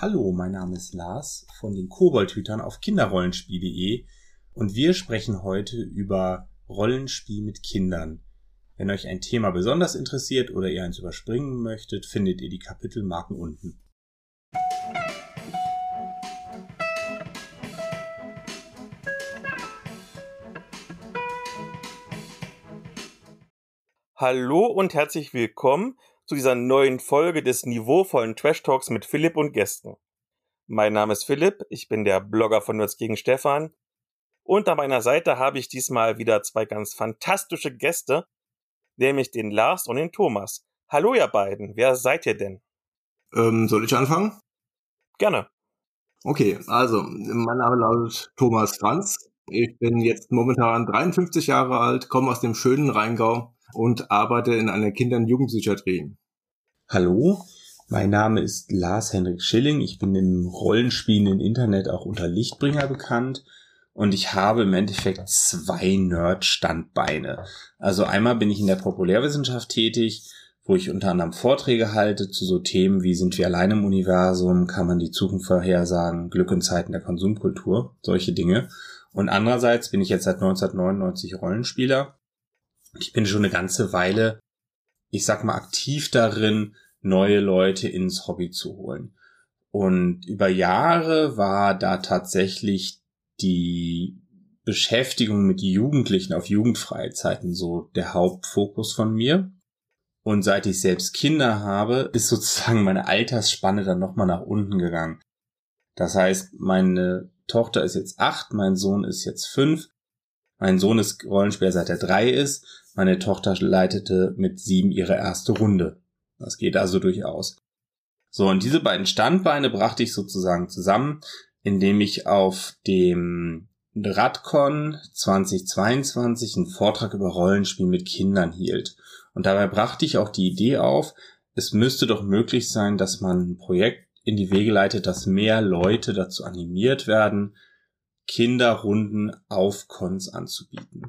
Hallo, mein Name ist Lars von den Koboldhütern auf kinderrollenspiel.de und wir sprechen heute über Rollenspiel mit Kindern. Wenn euch ein Thema besonders interessiert oder ihr eins überspringen möchtet, findet ihr die Kapitelmarken unten. Hallo und herzlich willkommen zu dieser neuen Folge des niveauvollen Trash Talks mit Philipp und Gästen. Mein Name ist Philipp, ich bin der Blogger von Nerds gegen Stefan und an meiner Seite habe ich diesmal wieder zwei ganz fantastische Gäste, nämlich den Lars und den Thomas. Hallo ihr beiden, wer seid ihr denn? Ähm, soll ich anfangen? Gerne. Okay, also mein Name lautet Thomas Franz. Ich bin jetzt momentan 53 Jahre alt, komme aus dem schönen Rheingau und arbeite in einer Kinder- und Jugendpsychiatrie. Hallo, mein Name ist Lars Henrik Schilling. Ich bin im rollenspielenden Internet auch unter Lichtbringer bekannt. Und ich habe im Endeffekt zwei Nerd-Standbeine. Also einmal bin ich in der Populärwissenschaft tätig, wo ich unter anderem Vorträge halte zu so Themen wie sind wir allein im Universum, kann man die Zukunft vorhersagen, Glück in Zeiten der Konsumkultur, solche Dinge. Und andererseits bin ich jetzt seit 1999 Rollenspieler ich bin schon eine ganze Weile, ich sag mal, aktiv darin, neue Leute ins Hobby zu holen. Und über Jahre war da tatsächlich die Beschäftigung mit Jugendlichen auf Jugendfreizeiten so der Hauptfokus von mir. Und seit ich selbst Kinder habe, ist sozusagen meine Altersspanne dann nochmal nach unten gegangen. Das heißt, meine Tochter ist jetzt acht, mein Sohn ist jetzt fünf mein Sohn ist Rollenspieler seit er drei ist. Meine Tochter leitete mit sieben ihre erste Runde. Das geht also durchaus. So, und diese beiden Standbeine brachte ich sozusagen zusammen, indem ich auf dem Radcon 2022 einen Vortrag über Rollenspiel mit Kindern hielt. Und dabei brachte ich auch die Idee auf, es müsste doch möglich sein, dass man ein Projekt in die Wege leitet, dass mehr Leute dazu animiert werden, Kinderrunden auf Cons anzubieten.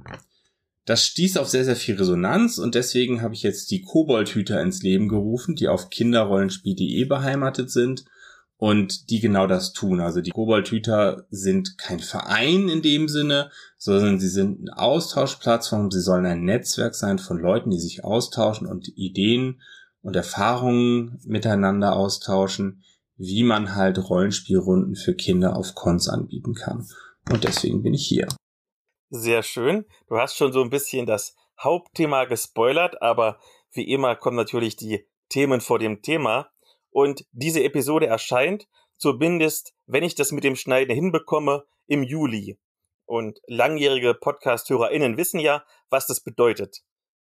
Das stieß auf sehr, sehr viel Resonanz und deswegen habe ich jetzt die Koboldhüter ins Leben gerufen, die auf kinderrollenspiel.de beheimatet sind und die genau das tun. Also die Koboldhüter sind kein Verein in dem Sinne, sondern sie sind eine Austauschplattform. Sie sollen ein Netzwerk sein von Leuten, die sich austauschen und Ideen und Erfahrungen miteinander austauschen, wie man halt Rollenspielrunden für Kinder auf Cons anbieten kann. Und deswegen bin ich hier. Sehr schön. Du hast schon so ein bisschen das Hauptthema gespoilert, aber wie immer kommen natürlich die Themen vor dem Thema. Und diese Episode erscheint, zumindest, wenn ich das mit dem Schneiden hinbekomme, im Juli. Und langjährige Podcast-HörerInnen wissen ja, was das bedeutet.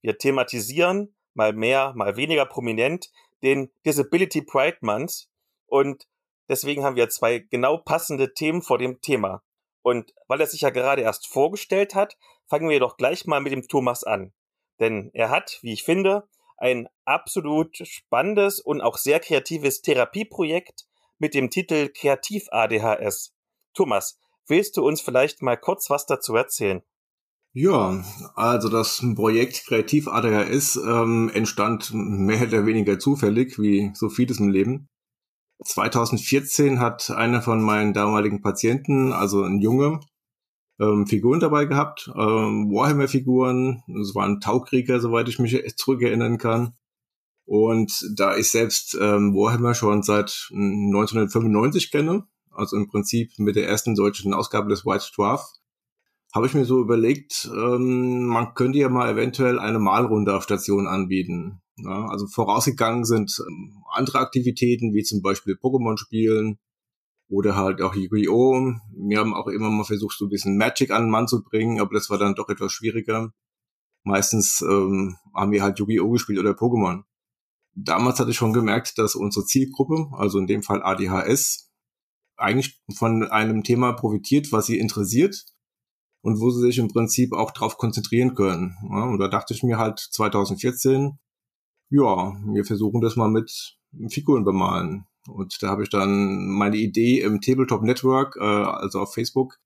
Wir thematisieren, mal mehr, mal weniger prominent, den Disability Pride Month. Und deswegen haben wir zwei genau passende Themen vor dem Thema. Und weil er sich ja gerade erst vorgestellt hat, fangen wir doch gleich mal mit dem Thomas an. Denn er hat, wie ich finde, ein absolut spannendes und auch sehr kreatives Therapieprojekt mit dem Titel Kreativ ADHS. Thomas, willst du uns vielleicht mal kurz was dazu erzählen? Ja, also das Projekt Kreativ ADHS ähm, entstand mehr oder weniger zufällig, wie so vieles im Leben. 2014 hat einer von meinen damaligen Patienten, also ein Junge, ähm, Figuren dabei gehabt, ähm, Warhammer-Figuren, es waren Taukrieger, soweit ich mich zurückerinnern kann. Und da ich selbst ähm, Warhammer schon seit 1995 kenne, also im Prinzip mit der ersten deutschen Ausgabe des White Dwarf, habe ich mir so überlegt, ähm, man könnte ja mal eventuell eine Malrunde auf Station anbieten. Ja, also vorausgegangen sind ähm, andere Aktivitäten, wie zum Beispiel Pokémon spielen oder halt auch Yu-Gi-Oh! Wir haben auch immer mal versucht, so ein bisschen Magic an den Mann zu bringen, aber das war dann doch etwas schwieriger. Meistens ähm, haben wir halt Yu-Gi-Oh! gespielt oder Pokémon. Damals hatte ich schon gemerkt, dass unsere Zielgruppe, also in dem Fall ADHS, eigentlich von einem Thema profitiert, was sie interessiert und wo sie sich im Prinzip auch drauf konzentrieren können. Ja, und da dachte ich mir halt 2014, ja, wir versuchen das mal mit Figuren bemalen. Und da habe ich dann meine Idee im Tabletop Network, äh, also auf Facebook,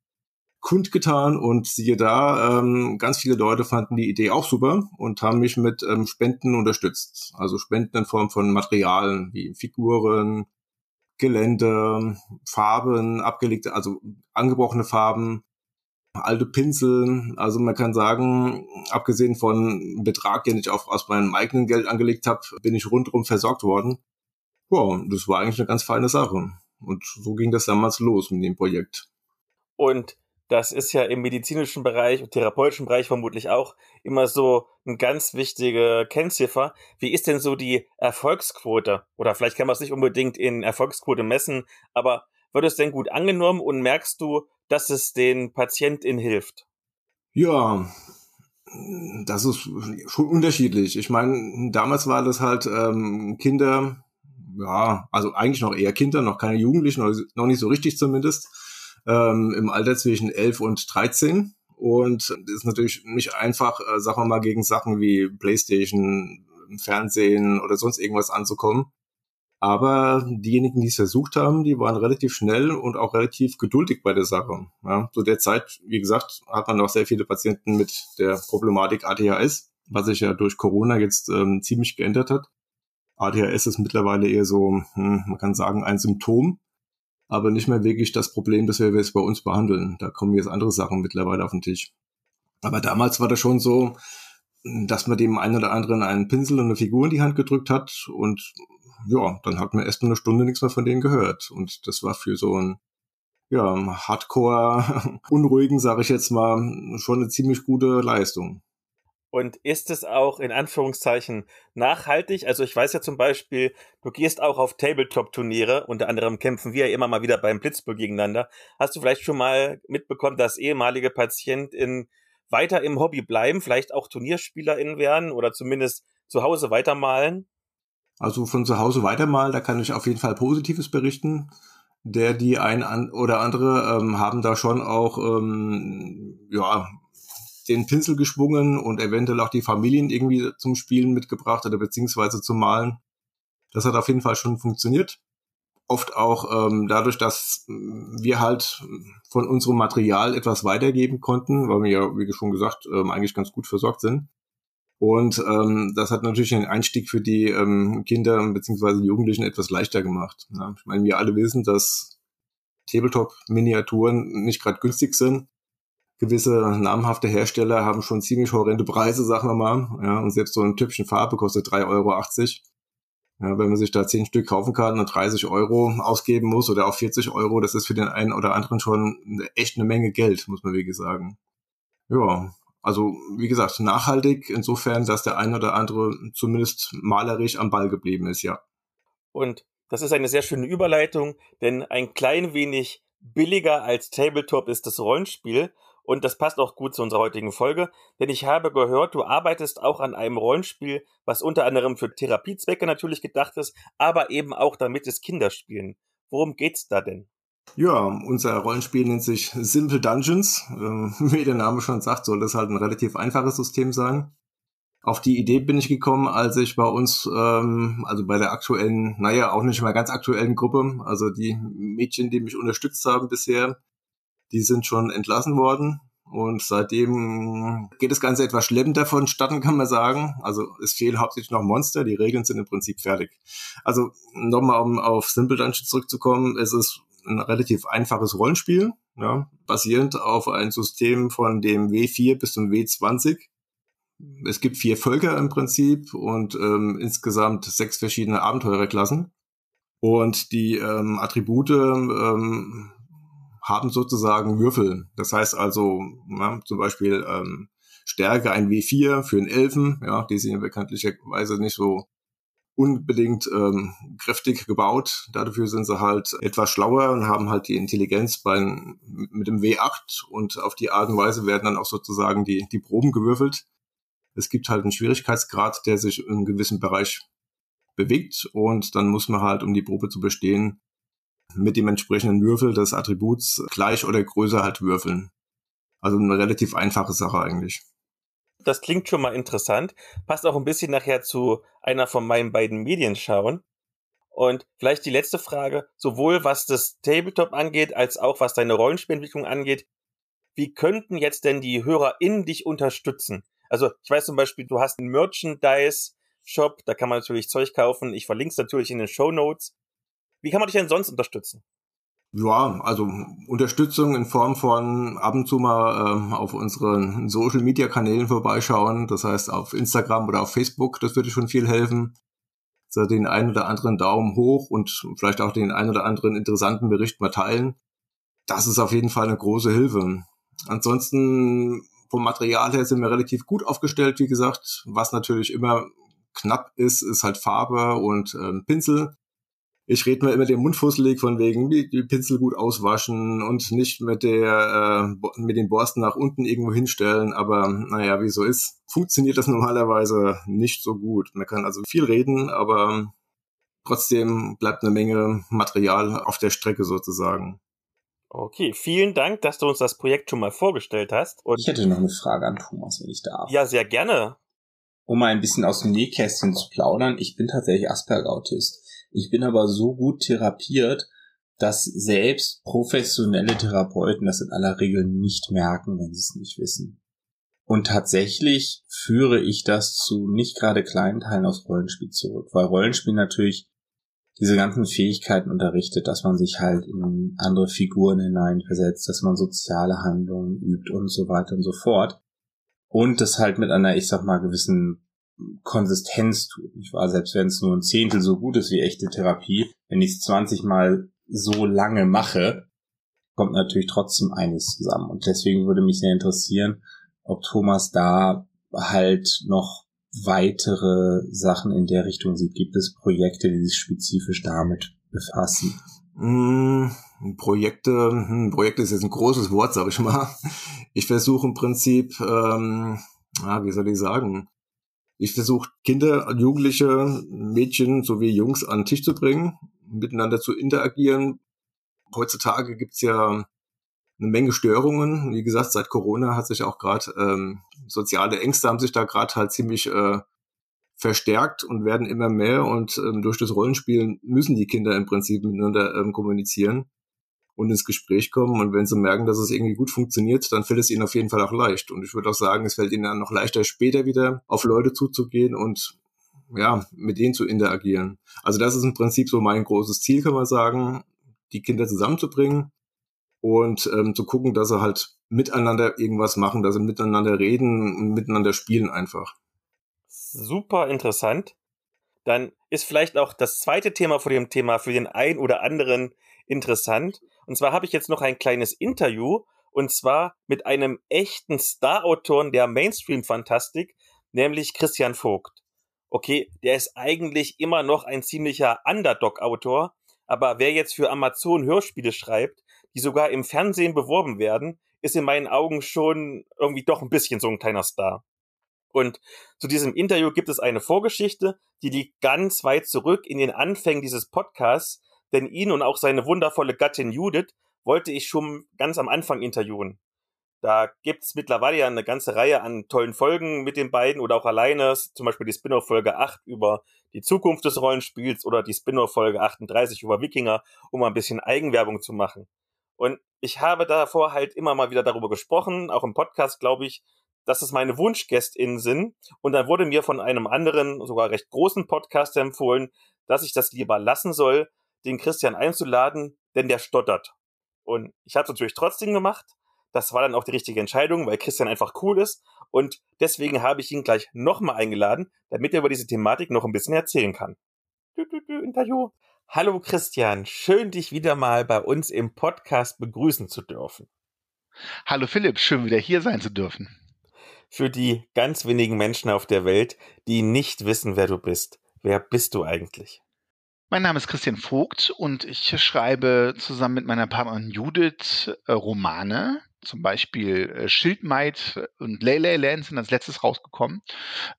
kundgetan und siehe da, ähm, ganz viele Leute fanden die Idee auch super und haben mich mit ähm, Spenden unterstützt. Also Spenden in Form von Materialien wie Figuren, Gelände, Farben, abgelegte, also angebrochene Farben, alte Pinsel. Also man kann sagen, abgesehen von Betrag, den ich auch aus meinem eigenen Geld angelegt habe, bin ich rundherum versorgt worden. Ja, das war eigentlich eine ganz feine Sache. Und so ging das damals los mit dem Projekt. Und das ist ja im medizinischen Bereich und therapeutischen Bereich vermutlich auch immer so eine ganz wichtige Kennziffer. Wie ist denn so die Erfolgsquote? Oder vielleicht kann man es nicht unbedingt in Erfolgsquote messen, aber wird es denn gut angenommen und merkst du, dass es den PatientInnen hilft? Ja, das ist schon unterschiedlich. Ich meine, damals war das halt ähm, Kinder, ja, also eigentlich noch eher Kinder, noch keine Jugendlichen, noch nicht so richtig zumindest, ähm, im Alter zwischen 11 und 13. Und das ist natürlich nicht einfach, äh, sagen wir mal, gegen Sachen wie Playstation, Fernsehen oder sonst irgendwas anzukommen. Aber diejenigen, die es versucht haben, die waren relativ schnell und auch relativ geduldig bei der Sache. Ja, zu der Zeit, wie gesagt, hat man noch sehr viele Patienten mit der Problematik ADHS, was sich ja durch Corona jetzt ähm, ziemlich geändert hat. ADHS ist mittlerweile eher so, hm, man kann sagen, ein Symptom, aber nicht mehr wirklich das Problem, das wir jetzt bei uns behandeln. Da kommen jetzt andere Sachen mittlerweile auf den Tisch. Aber damals war das schon so, dass man dem einen oder anderen einen Pinsel und eine Figur in die Hand gedrückt hat und ja, dann hat man erst mal eine Stunde nichts mehr von denen gehört. Und das war für so ein ja, Hardcore unruhigen, sage ich jetzt mal, schon eine ziemlich gute Leistung. Und ist es auch in Anführungszeichen nachhaltig? Also ich weiß ja zum Beispiel, du gehst auch auf Tabletop-Turniere, unter anderem kämpfen wir ja immer mal wieder beim Blitzball gegeneinander. Hast du vielleicht schon mal mitbekommen, dass ehemalige PatientInnen weiter im Hobby bleiben, vielleicht auch TurnierspielerInnen werden oder zumindest zu Hause weitermalen? Also von zu Hause weitermalen, da kann ich auf jeden Fall Positives berichten. Der, die ein an oder andere ähm, haben da schon auch ähm, ja den Pinsel geschwungen und eventuell auch die Familien irgendwie zum Spielen mitgebracht oder beziehungsweise zum Malen. Das hat auf jeden Fall schon funktioniert. Oft auch ähm, dadurch, dass wir halt von unserem Material etwas weitergeben konnten, weil wir ja, wie schon gesagt, ähm, eigentlich ganz gut versorgt sind. Und ähm, das hat natürlich den Einstieg für die ähm, Kinder bzw. Jugendlichen etwas leichter gemacht. Ja, ich meine, wir alle wissen, dass Tabletop-Miniaturen nicht gerade günstig sind. Gewisse namhafte Hersteller haben schon ziemlich horrende Preise, sagen wir mal. Ja, und selbst so ein Typchen Farbe kostet 3,80 Euro. Ja, wenn man sich da zehn Stück kaufen kann und 30 Euro ausgeben muss oder auch 40 Euro, das ist für den einen oder anderen schon echt eine Menge Geld, muss man wirklich sagen. Ja, also wie gesagt, nachhaltig insofern, dass der ein oder andere zumindest malerisch am Ball geblieben ist, ja. Und das ist eine sehr schöne Überleitung, denn ein klein wenig billiger als Tabletop ist das Rollenspiel. Und das passt auch gut zu unserer heutigen Folge, denn ich habe gehört, du arbeitest auch an einem Rollenspiel, was unter anderem für Therapiezwecke natürlich gedacht ist, aber eben auch damit es Kinder spielen. Worum geht's da denn? Ja, unser Rollenspiel nennt sich Simple Dungeons. Äh, wie der Name schon sagt, soll das halt ein relativ einfaches System sein. Auf die Idee bin ich gekommen, als ich bei uns, ähm, also bei der aktuellen, naja, auch nicht mehr ganz aktuellen Gruppe, also die Mädchen, die mich unterstützt haben bisher, die sind schon entlassen worden. Und seitdem geht das Ganze etwas schleppender vonstatten, kann man sagen. Also es fehlen hauptsächlich noch Monster, die Regeln sind im Prinzip fertig. Also nochmal, um auf Simple Dungeons zurückzukommen, es ist ein relativ einfaches Rollenspiel, ja, basierend auf ein System von dem W4 bis zum W20. Es gibt vier Völker im Prinzip und ähm, insgesamt sechs verschiedene Abenteurerklassen. Und die ähm, Attribute ähm, haben sozusagen Würfel. Das heißt also, ja, zum Beispiel ähm, Stärke ein W4 für einen Elfen, ja, die sind ja bekanntlicherweise nicht so unbedingt ähm, kräftig gebaut. Dafür sind sie halt etwas schlauer und haben halt die Intelligenz bei, mit dem W8 und auf die Art und Weise werden dann auch sozusagen die, die Proben gewürfelt. Es gibt halt einen Schwierigkeitsgrad, der sich in einem gewissen Bereich bewegt und dann muss man halt, um die Probe zu bestehen, mit dem entsprechenden Würfel des Attributs gleich oder größer halt würfeln. Also eine relativ einfache Sache eigentlich. Das klingt schon mal interessant. Passt auch ein bisschen nachher zu einer von meinen beiden Medien schauen. Und vielleicht die letzte Frage, sowohl was das Tabletop angeht, als auch was deine Rollenspielentwicklung angeht. Wie könnten jetzt denn die HörerInnen dich unterstützen? Also, ich weiß zum Beispiel, du hast einen Merchandise-Shop, da kann man natürlich Zeug kaufen. Ich verlinke es natürlich in den Show Notes. Wie kann man dich denn sonst unterstützen? Ja, also Unterstützung in Form von ab und zu mal ähm, auf unseren Social Media Kanälen vorbeischauen, das heißt auf Instagram oder auf Facebook, das würde schon viel helfen. So den einen oder anderen Daumen hoch und vielleicht auch den einen oder anderen interessanten Bericht mal teilen. Das ist auf jeden Fall eine große Hilfe. Ansonsten vom Material her sind wir relativ gut aufgestellt, wie gesagt. Was natürlich immer knapp ist, ist halt Farbe und ähm, Pinsel ich rede mir immer den Mund fusselig von wegen, die, die Pinsel gut auswaschen und nicht mit der äh, mit den Borsten nach unten irgendwo hinstellen. Aber naja, wie so ist, funktioniert das normalerweise nicht so gut. Man kann also viel reden, aber trotzdem bleibt eine Menge Material auf der Strecke sozusagen. Okay, vielen Dank, dass du uns das Projekt schon mal vorgestellt hast. Und ich hätte noch eine Frage an Thomas, wenn ich darf. Ja, sehr gerne. Um mal ein bisschen aus dem Nähkästchen zu plaudern, ich bin tatsächlich Asperger-Autist. Ich bin aber so gut therapiert, dass selbst professionelle Therapeuten das in aller Regel nicht merken, wenn sie es nicht wissen. Und tatsächlich führe ich das zu nicht gerade kleinen Teilen aus Rollenspiel zurück, weil Rollenspiel natürlich diese ganzen Fähigkeiten unterrichtet, dass man sich halt in andere Figuren hineinversetzt, dass man soziale Handlungen übt und so weiter und so fort. Und das halt mit einer, ich sag mal, gewissen Konsistenz tut. Ich war, selbst wenn es nur ein Zehntel so gut ist wie echte Therapie, wenn ich es 20 Mal so lange mache, kommt natürlich trotzdem eines zusammen. Und deswegen würde mich sehr interessieren, ob Thomas da halt noch weitere Sachen in der Richtung sieht. Gibt es Projekte, die sich spezifisch damit befassen? Mm, Projekte, hm, Projekte ist jetzt ein großes Wort, sag ich mal. Ich versuche im Prinzip, ähm, ah, wie soll ich sagen, ich versuche Kinder, Jugendliche, Mädchen sowie Jungs an den Tisch zu bringen, miteinander zu interagieren. Heutzutage gibt's ja eine Menge Störungen. Wie gesagt, seit Corona hat sich auch gerade ähm, soziale Ängste haben sich da gerade halt ziemlich äh, verstärkt und werden immer mehr. Und ähm, durch das Rollenspielen müssen die Kinder im Prinzip miteinander ähm, kommunizieren und ins Gespräch kommen. Und wenn sie merken, dass es irgendwie gut funktioniert, dann fällt es ihnen auf jeden Fall auch leicht. Und ich würde auch sagen, es fällt ihnen dann noch leichter, später wieder auf Leute zuzugehen und ja, mit denen zu interagieren. Also das ist im Prinzip so mein großes Ziel, kann man sagen, die Kinder zusammenzubringen und ähm, zu gucken, dass sie halt miteinander irgendwas machen, dass sie miteinander reden und miteinander spielen einfach. Super interessant. Dann ist vielleicht auch das zweite Thema vor dem Thema für den einen oder anderen interessant. Und zwar habe ich jetzt noch ein kleines Interview und zwar mit einem echten Star-Autoren der Mainstream-Fantastik, nämlich Christian Vogt. Okay, der ist eigentlich immer noch ein ziemlicher Underdog-Autor, aber wer jetzt für Amazon Hörspiele schreibt, die sogar im Fernsehen beworben werden, ist in meinen Augen schon irgendwie doch ein bisschen so ein kleiner Star. Und zu diesem Interview gibt es eine Vorgeschichte, die liegt ganz weit zurück in den Anfängen dieses Podcasts, denn ihn und auch seine wundervolle Gattin Judith wollte ich schon ganz am Anfang interviewen. Da gibt's mittlerweile ja eine ganze Reihe an tollen Folgen mit den beiden oder auch alleine, zum Beispiel die Spin-off-Folge 8 über die Zukunft des Rollenspiels oder die Spin-off-Folge 38 über Wikinger, um ein bisschen Eigenwerbung zu machen. Und ich habe davor halt immer mal wieder darüber gesprochen, auch im Podcast, glaube ich, dass es meine Wunschgästinnen sind. Und dann wurde mir von einem anderen, sogar recht großen Podcast empfohlen, dass ich das lieber lassen soll, den Christian einzuladen, denn der stottert. Und ich habe es natürlich trotzdem gemacht. Das war dann auch die richtige Entscheidung, weil Christian einfach cool ist. Und deswegen habe ich ihn gleich nochmal eingeladen, damit er über diese Thematik noch ein bisschen erzählen kann. Du, du, du, Interview. Hallo Christian, schön dich wieder mal bei uns im Podcast begrüßen zu dürfen. Hallo Philipp, schön wieder hier sein zu dürfen. Für die ganz wenigen Menschen auf der Welt, die nicht wissen, wer du bist, wer bist du eigentlich? Mein Name ist Christian Vogt und ich schreibe zusammen mit meiner Partnerin Judith äh, Romane. Zum Beispiel äh, Schildmaid und Lele Land sind als letztes rausgekommen.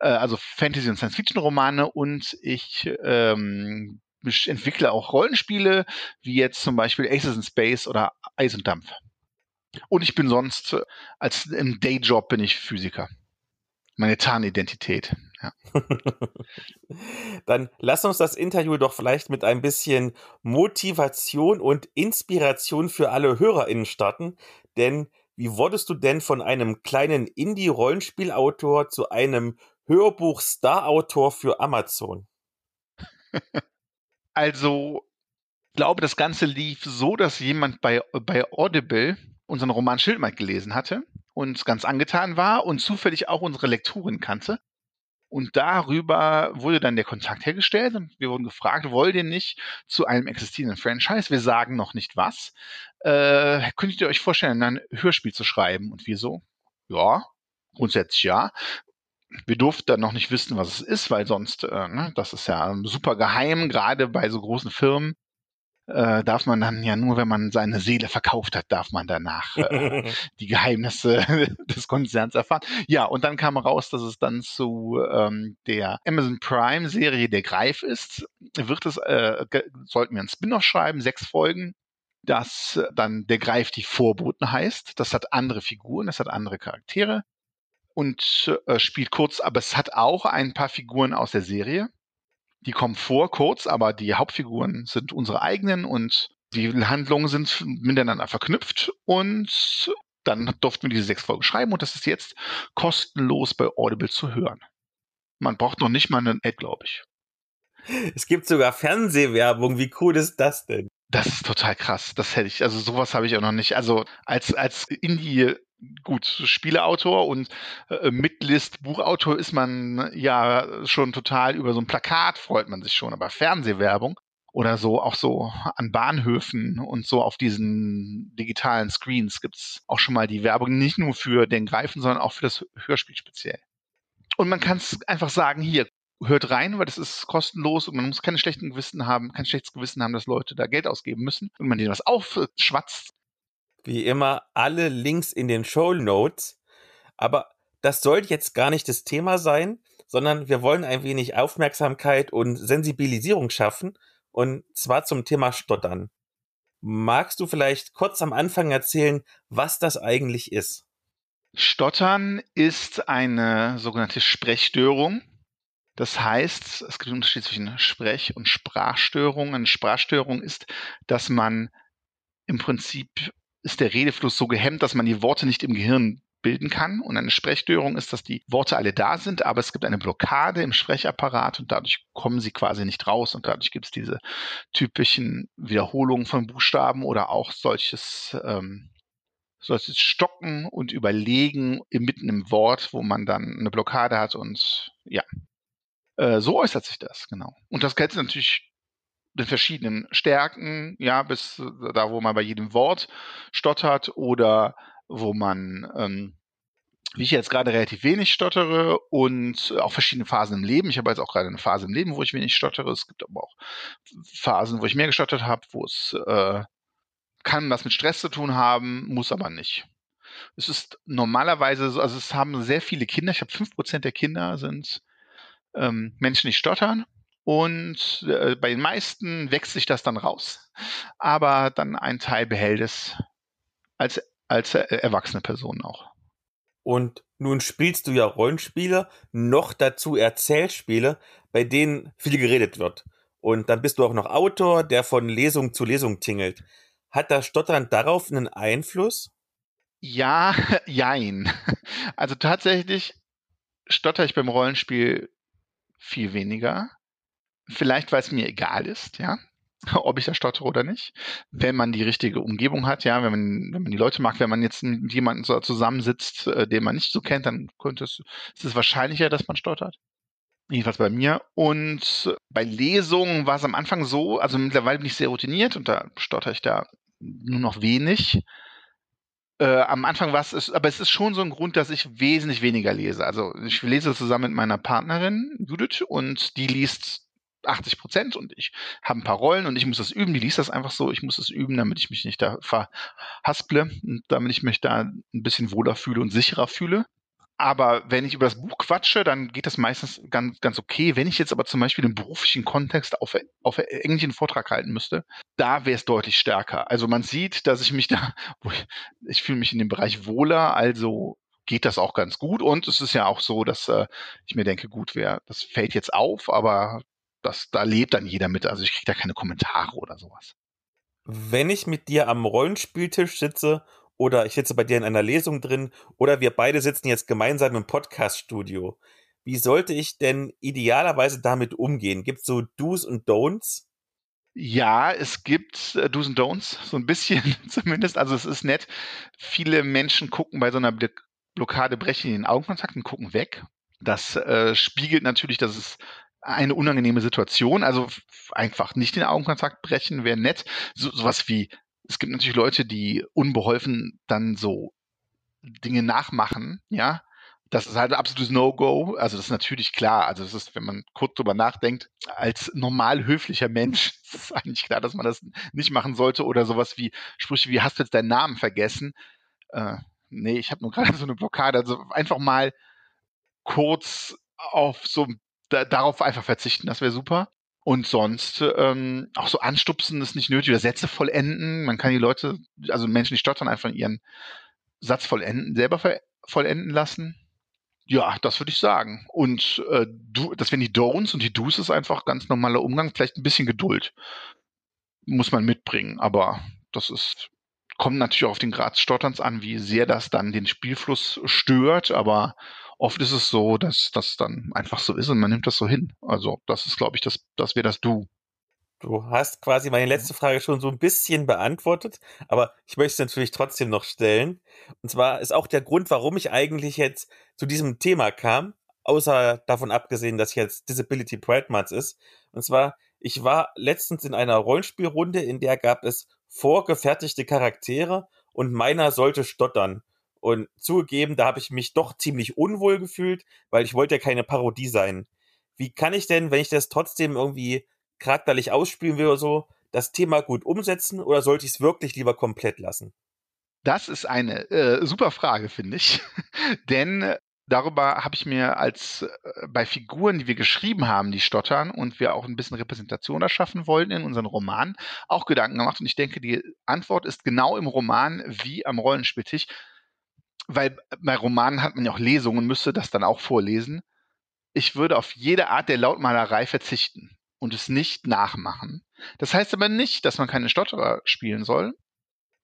Äh, also Fantasy- und Science-Fiction-Romane und ich ähm, entwickle auch Rollenspiele, wie jetzt zum Beispiel Aces in Space oder Eis und Dampf. Und ich bin sonst, als im Dayjob bin ich Physiker. Meine Tarnidentität. Ja. Dann lass uns das Interview doch vielleicht mit ein bisschen Motivation und Inspiration für alle HörerInnen starten. Denn wie wurdest du denn von einem kleinen Indie-Rollenspielautor zu einem Hörbuch-Star-Autor für Amazon? Also, Ich glaube, das Ganze lief so, dass jemand bei, bei Audible unseren Roman Schildmeid gelesen hatte und ganz angetan war und zufällig auch unsere Lektorin kannte. Und darüber wurde dann der Kontakt hergestellt und wir wurden gefragt, wollt ihr nicht zu einem existierenden Franchise? Wir sagen noch nicht was. Äh, könntet ihr euch vorstellen, ein Hörspiel zu schreiben? Und wir so, ja, grundsätzlich ja. Wir durften dann noch nicht wissen, was es ist, weil sonst, äh, ne, das ist ja super geheim, gerade bei so großen Firmen äh, darf man dann ja nur, wenn man seine Seele verkauft hat, darf man danach äh, die Geheimnisse des Konzerns erfahren. Ja, und dann kam raus, dass es dann zu ähm, der Amazon Prime Serie Der Greif ist. Wird es, äh, sollten wir ein Spin-off schreiben, sechs Folgen das dann der Greif die Vorboten heißt. Das hat andere Figuren, das hat andere Charaktere und äh, spielt kurz, aber es hat auch ein paar Figuren aus der Serie. Die kommen vor kurz, aber die Hauptfiguren sind unsere eigenen und die Handlungen sind miteinander verknüpft und dann durften wir diese sechs Folgen schreiben und das ist jetzt kostenlos bei Audible zu hören. Man braucht noch nicht mal einen Ad, glaube ich. Es gibt sogar Fernsehwerbung. Wie cool ist das denn? Das ist total krass. Das hätte ich, also sowas habe ich auch noch nicht. Also als, als Indie gut, Spieleautor und äh, Mitlist Buchautor ist man ja schon total über so ein Plakat freut man sich schon, aber Fernsehwerbung oder so auch so an Bahnhöfen und so auf diesen digitalen Screens gibt's auch schon mal die Werbung nicht nur für den Greifen, sondern auch für das Hörspiel speziell. Und man kann es einfach sagen, hier, hört rein, weil das ist kostenlos und man muss keine schlechten Gewissen haben, kein schlechtes Gewissen haben, dass Leute da Geld ausgeben müssen und man denen was aufschwatzt, wie immer alle Links in den Show Notes. Aber das sollte jetzt gar nicht das Thema sein, sondern wir wollen ein wenig Aufmerksamkeit und Sensibilisierung schaffen und zwar zum Thema Stottern. Magst du vielleicht kurz am Anfang erzählen, was das eigentlich ist? Stottern ist eine sogenannte Sprechstörung. Das heißt, es gibt einen Unterschied zwischen Sprech- und Sprachstörung. Eine Sprachstörung ist, dass man im Prinzip ist der Redefluss so gehemmt, dass man die Worte nicht im Gehirn bilden kann. Und eine Sprechstörung ist, dass die Worte alle da sind, aber es gibt eine Blockade im Sprechapparat und dadurch kommen sie quasi nicht raus. Und dadurch gibt es diese typischen Wiederholungen von Buchstaben oder auch solches, ähm, solches Stocken und Überlegen mitten im Wort, wo man dann eine Blockade hat und ja. Äh, so äußert sich das, genau. Und das Ganze natürlich den verschiedenen Stärken, ja, bis äh, da, wo man bei jedem Wort stottert oder wo man, ähm, wie ich jetzt gerade relativ wenig stottere und auch verschiedene Phasen im Leben. Ich habe jetzt auch gerade eine Phase im Leben, wo ich wenig stottere. Es gibt aber auch Phasen, wo ich mehr gestottert habe, wo es äh, kann was mit Stress zu tun haben, muss aber nicht. Es ist normalerweise so, also es haben sehr viele Kinder, ich habe fünf Prozent der Kinder sind ähm, Menschen, die stottern und äh, bei den meisten wächst sich das dann raus. Aber dann ein Teil behält es als, als äh, erwachsene Person auch. Und nun spielst du ja Rollenspiele, noch dazu Erzählspiele, bei denen viel geredet wird. Und dann bist du auch noch Autor, der von Lesung zu Lesung tingelt. Hat das Stottern darauf einen Einfluss? Ja, jein. Also tatsächlich stotter ich beim Rollenspiel viel weniger. Vielleicht, weil es mir egal ist, ja, ob ich da stottere oder nicht. Wenn man die richtige Umgebung hat, ja, wenn man, wenn man die Leute mag, wenn man jetzt mit jemandem so zusammensitzt, äh, den man nicht so kennt, dann könnte es, ist es wahrscheinlicher, dass man stottert. Jedenfalls bei mir. Und bei Lesungen war es am Anfang so, also mittlerweile bin ich sehr routiniert und da stotter ich da nur noch wenig. Äh, am Anfang war es, aber es ist schon so ein Grund, dass ich wesentlich weniger lese. Also ich lese zusammen mit meiner Partnerin Judith und die liest 80 Prozent und ich habe ein paar Rollen und ich muss das üben. Die liest das einfach so. Ich muss das üben, damit ich mich nicht da verhasple und damit ich mich da ein bisschen wohler fühle und sicherer fühle. Aber wenn ich über das Buch quatsche, dann geht das meistens ganz, ganz okay. Wenn ich jetzt aber zum Beispiel im beruflichen Kontext auf, auf Englisch einen Vortrag halten müsste, da wäre es deutlich stärker. Also man sieht, dass ich mich da, ich, ich fühle mich in dem Bereich wohler, also geht das auch ganz gut. Und es ist ja auch so, dass äh, ich mir denke, gut, wer, das fällt jetzt auf, aber das, da lebt dann jeder mit. Also ich kriege da keine Kommentare oder sowas. Wenn ich mit dir am Rollenspieltisch sitze oder ich sitze bei dir in einer Lesung drin oder wir beide sitzen jetzt gemeinsam im Podcaststudio, wie sollte ich denn idealerweise damit umgehen? Gibt es so Do's und Don'ts? Ja, es gibt äh, Do's und Don'ts, so ein bisschen zumindest. Also es ist nett. Viele Menschen gucken bei so einer Blockade, brechen den Augenkontakt und gucken weg. Das äh, spiegelt natürlich, dass es eine unangenehme Situation. Also einfach nicht den Augenkontakt brechen wäre nett. So, sowas wie, es gibt natürlich Leute, die unbeholfen dann so Dinge nachmachen, ja. Das ist halt ein absolutes No-Go. Also das ist natürlich klar. Also das ist, wenn man kurz drüber nachdenkt, als normal höflicher Mensch ist eigentlich klar, dass man das nicht machen sollte. Oder sowas wie Sprüche wie, hast du jetzt deinen Namen vergessen? Äh, nee, ich habe nur gerade so eine Blockade. Also einfach mal kurz auf so da, darauf einfach verzichten, das wäre super. Und sonst ähm, auch so anstupsen ist nicht nötig oder Sätze vollenden. Man kann die Leute, also Menschen, die stottern, einfach ihren Satz vollenden, selber vollenden lassen. Ja, das würde ich sagen. Und äh, du, das wären die Don'ts und die Do's ist einfach ganz normaler Umgang, vielleicht ein bisschen Geduld. Muss man mitbringen, aber das ist, kommt natürlich auch auf den Grad Stotterns an, wie sehr das dann den Spielfluss stört, aber oft ist es so, dass das dann einfach so ist und man nimmt das so hin. Also das ist, glaube ich, das, das wäre das Du. Du hast quasi meine letzte Frage schon so ein bisschen beantwortet, aber ich möchte es natürlich trotzdem noch stellen. Und zwar ist auch der Grund, warum ich eigentlich jetzt zu diesem Thema kam, außer davon abgesehen, dass jetzt Disability Pride Month ist. Und zwar, ich war letztens in einer Rollenspielrunde, in der gab es vorgefertigte Charaktere und meiner sollte stottern. Und zugegeben, da habe ich mich doch ziemlich unwohl gefühlt, weil ich wollte ja keine Parodie sein. Wie kann ich denn, wenn ich das trotzdem irgendwie charakterlich ausspielen will oder so, das Thema gut umsetzen oder sollte ich es wirklich lieber komplett lassen? Das ist eine äh, super Frage, finde ich. Denn darüber habe ich mir als äh, bei Figuren, die wir geschrieben haben, die stottern und wir auch ein bisschen Repräsentation erschaffen wollten in unseren Roman, auch Gedanken gemacht. Und ich denke, die Antwort ist genau im Roman wie am Rollenspieltisch. Weil bei Romanen hat man ja auch Lesungen, müsste das dann auch vorlesen. Ich würde auf jede Art der Lautmalerei verzichten und es nicht nachmachen. Das heißt aber nicht, dass man keine Stotterer spielen soll,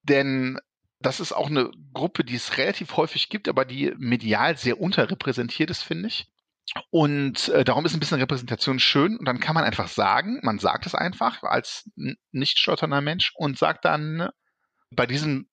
denn das ist auch eine Gruppe, die es relativ häufig gibt, aber die medial sehr unterrepräsentiert ist, finde ich. Und äh, darum ist ein bisschen Repräsentation schön. Und dann kann man einfach sagen, man sagt es einfach als nicht stotternder Mensch und sagt dann, bei diesem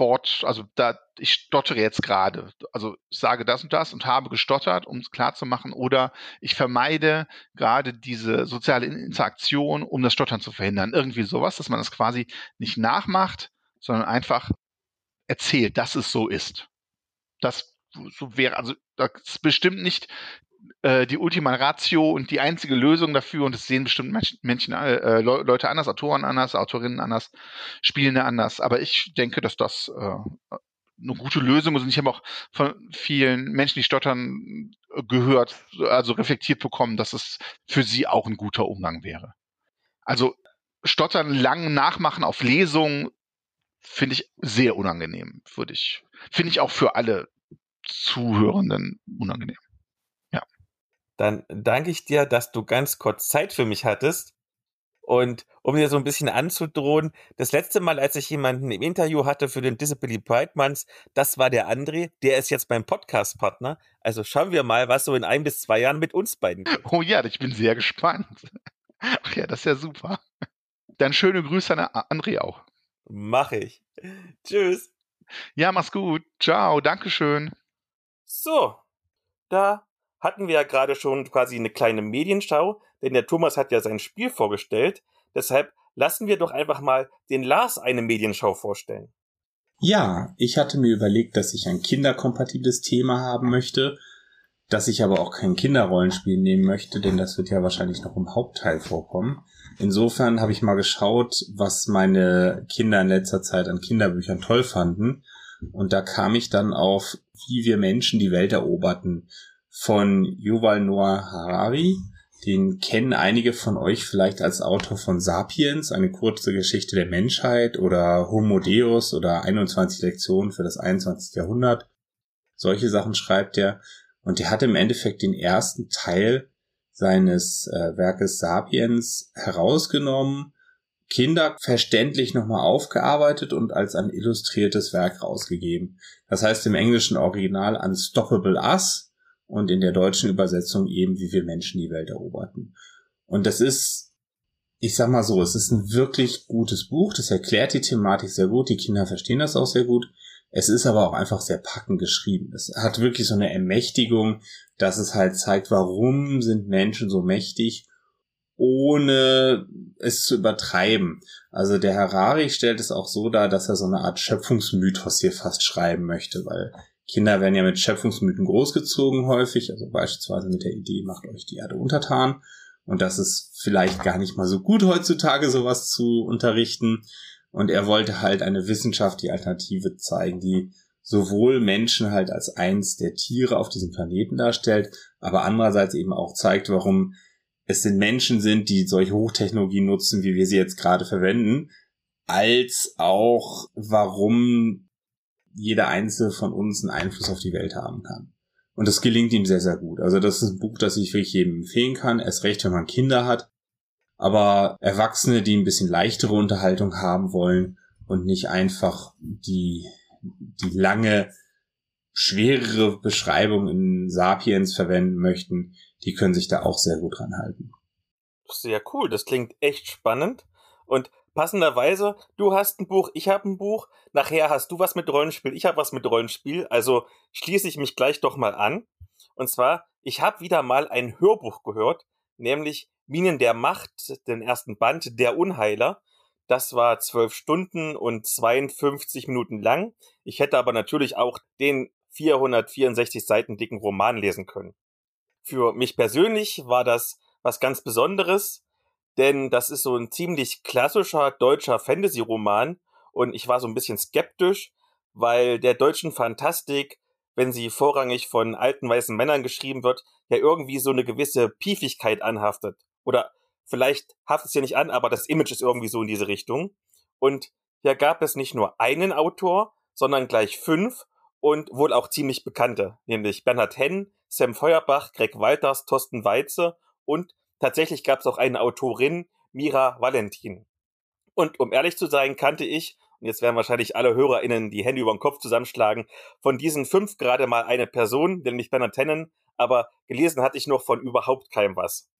Wort, also da, ich stottere jetzt gerade. Also ich sage das und das und habe gestottert, um es klar zu machen, oder ich vermeide gerade diese soziale Interaktion, um das Stottern zu verhindern. Irgendwie sowas, dass man das quasi nicht nachmacht, sondern einfach erzählt, dass es so ist. Das so wäre, also das ist bestimmt nicht äh, die Ultima Ratio und die einzige Lösung dafür, und das sehen bestimmt Menschen, äh, Leute anders, Autoren anders, Autorinnen anders, Spielende anders. Aber ich denke, dass das äh, eine gute Lösung ist. Und ich habe auch von vielen Menschen, die stottern, gehört, also reflektiert bekommen, dass es für sie auch ein guter Umgang wäre. Also Stottern lang nachmachen auf Lesungen finde ich sehr unangenehm, würde ich. Finde ich auch für alle Zuhörenden unangenehm. Dann danke ich dir, dass du ganz kurz Zeit für mich hattest. Und um dir so ein bisschen anzudrohen, das letzte Mal, als ich jemanden im Interview hatte für den Disability Pride Month, das war der André, der ist jetzt mein Podcast-Partner. Also schauen wir mal, was so in ein bis zwei Jahren mit uns beiden geht. Oh ja, ich bin sehr gespannt. Ach ja, das ist ja super. Dann schöne Grüße an André auch. Mach ich. Tschüss. Ja, mach's gut. Ciao, Dankeschön. So, da hatten wir ja gerade schon quasi eine kleine Medienschau, denn der Thomas hat ja sein Spiel vorgestellt. Deshalb lassen wir doch einfach mal den Lars eine Medienschau vorstellen. Ja, ich hatte mir überlegt, dass ich ein kinderkompatibles Thema haben möchte, dass ich aber auch kein Kinderrollenspiel nehmen möchte, denn das wird ja wahrscheinlich noch im Hauptteil vorkommen. Insofern habe ich mal geschaut, was meine Kinder in letzter Zeit an Kinderbüchern toll fanden. Und da kam ich dann auf, wie wir Menschen die Welt eroberten von Yuval Noah Harari. Den kennen einige von euch vielleicht als Autor von Sapiens, eine kurze Geschichte der Menschheit oder Homo Deus oder 21 Lektionen für das 21. Jahrhundert. Solche Sachen schreibt er. Und er hat im Endeffekt den ersten Teil seines äh, Werkes Sapiens herausgenommen, kinderverständlich nochmal aufgearbeitet und als ein illustriertes Werk rausgegeben. Das heißt im englischen Original Unstoppable Us und in der deutschen Übersetzung eben, wie wir Menschen die Welt eroberten. Und das ist ich sag mal so, es ist ein wirklich gutes Buch, das erklärt die Thematik sehr gut, die Kinder verstehen das auch sehr gut. Es ist aber auch einfach sehr packend geschrieben. Es hat wirklich so eine Ermächtigung, dass es halt zeigt, warum sind Menschen so mächtig, ohne es zu übertreiben. Also der Harari stellt es auch so dar, dass er so eine Art Schöpfungsmythos hier fast schreiben möchte, weil Kinder werden ja mit Schöpfungsmythen großgezogen häufig, also beispielsweise mit der Idee, macht euch die Erde untertan. Und das ist vielleicht gar nicht mal so gut heutzutage, sowas zu unterrichten. Und er wollte halt eine Wissenschaft, die Alternative zeigen, die sowohl Menschen halt als eins der Tiere auf diesem Planeten darstellt, aber andererseits eben auch zeigt, warum es den Menschen sind, die solche Hochtechnologien nutzen, wie wir sie jetzt gerade verwenden, als auch warum jeder einzelne von uns einen Einfluss auf die Welt haben kann. Und das gelingt ihm sehr, sehr gut. Also das ist ein Buch, das ich wirklich jedem empfehlen kann. Erst recht, wenn man Kinder hat. Aber Erwachsene, die ein bisschen leichtere Unterhaltung haben wollen und nicht einfach die, die lange, schwerere Beschreibung in Sapiens verwenden möchten, die können sich da auch sehr gut dran halten. Sehr cool, das klingt echt spannend. Und passenderweise, du hast ein Buch, ich habe ein Buch, nachher hast du was mit Rollenspiel, ich habe was mit Rollenspiel, also schließe ich mich gleich doch mal an. Und zwar, ich habe wieder mal ein Hörbuch gehört, nämlich Minen der Macht, den ersten Band, Der Unheiler. Das war zwölf Stunden und 52 Minuten lang. Ich hätte aber natürlich auch den 464 Seiten dicken Roman lesen können. Für mich persönlich war das was ganz Besonderes, denn das ist so ein ziemlich klassischer deutscher Fantasy-Roman und ich war so ein bisschen skeptisch, weil der deutschen Fantastik, wenn sie vorrangig von alten weißen Männern geschrieben wird, ja irgendwie so eine gewisse Piefigkeit anhaftet. Oder vielleicht haftet es ja nicht an, aber das Image ist irgendwie so in diese Richtung. Und hier gab es nicht nur einen Autor, sondern gleich fünf und wohl auch ziemlich bekannte, nämlich Bernhard Henn, Sam Feuerbach, Greg Walters, Thorsten Weize und Tatsächlich gab es auch eine Autorin, Mira Valentin. Und um ehrlich zu sein, kannte ich, und jetzt werden wahrscheinlich alle HörerInnen die Hände über den Kopf zusammenschlagen, von diesen fünf gerade mal eine Person, nämlich Bernard Tennen, aber gelesen hatte ich noch von überhaupt keinem was.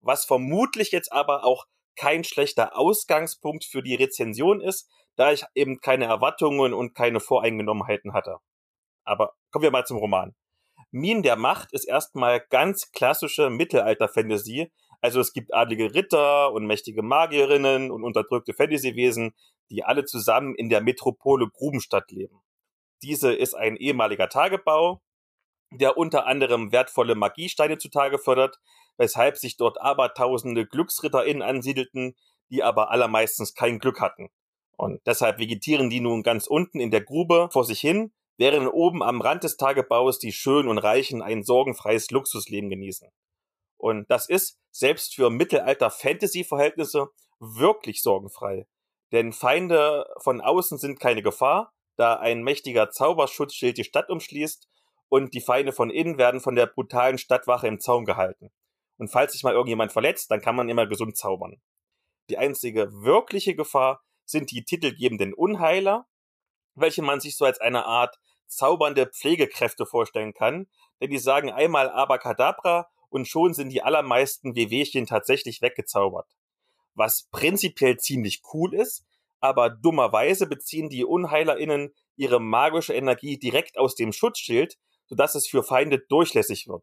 Was vermutlich jetzt aber auch kein schlechter Ausgangspunkt für die Rezension ist, da ich eben keine Erwartungen und keine Voreingenommenheiten hatte. Aber kommen wir mal zum Roman. Minen der Macht ist erstmal ganz klassische Mittelalter-Fantasy. Also es gibt adlige Ritter und mächtige Magierinnen und unterdrückte Fantasywesen, die alle zusammen in der Metropole Grubenstadt leben. Diese ist ein ehemaliger Tagebau, der unter anderem wertvolle Magiesteine zutage fördert, weshalb sich dort abertausende GlücksritterInnen ansiedelten, die aber allermeistens kein Glück hatten. Und deshalb vegetieren die nun ganz unten in der Grube vor sich hin, während oben am Rand des Tagebaus die Schönen und Reichen ein sorgenfreies Luxusleben genießen. Und das ist, selbst für Mittelalter-Fantasy-Verhältnisse, wirklich sorgenfrei. Denn Feinde von außen sind keine Gefahr, da ein mächtiger Zauberschutzschild die Stadt umschließt und die Feinde von innen werden von der brutalen Stadtwache im Zaum gehalten. Und falls sich mal irgendjemand verletzt, dann kann man immer gesund zaubern. Die einzige wirkliche Gefahr sind die titelgebenden Unheiler, welche man sich so als eine Art zaubernde Pflegekräfte vorstellen kann, denn die sagen einmal Abracadabra und schon sind die allermeisten Wehwehchen tatsächlich weggezaubert. Was prinzipiell ziemlich cool ist, aber dummerweise beziehen die UnheilerInnen ihre magische Energie direkt aus dem Schutzschild, sodass es für Feinde durchlässig wird.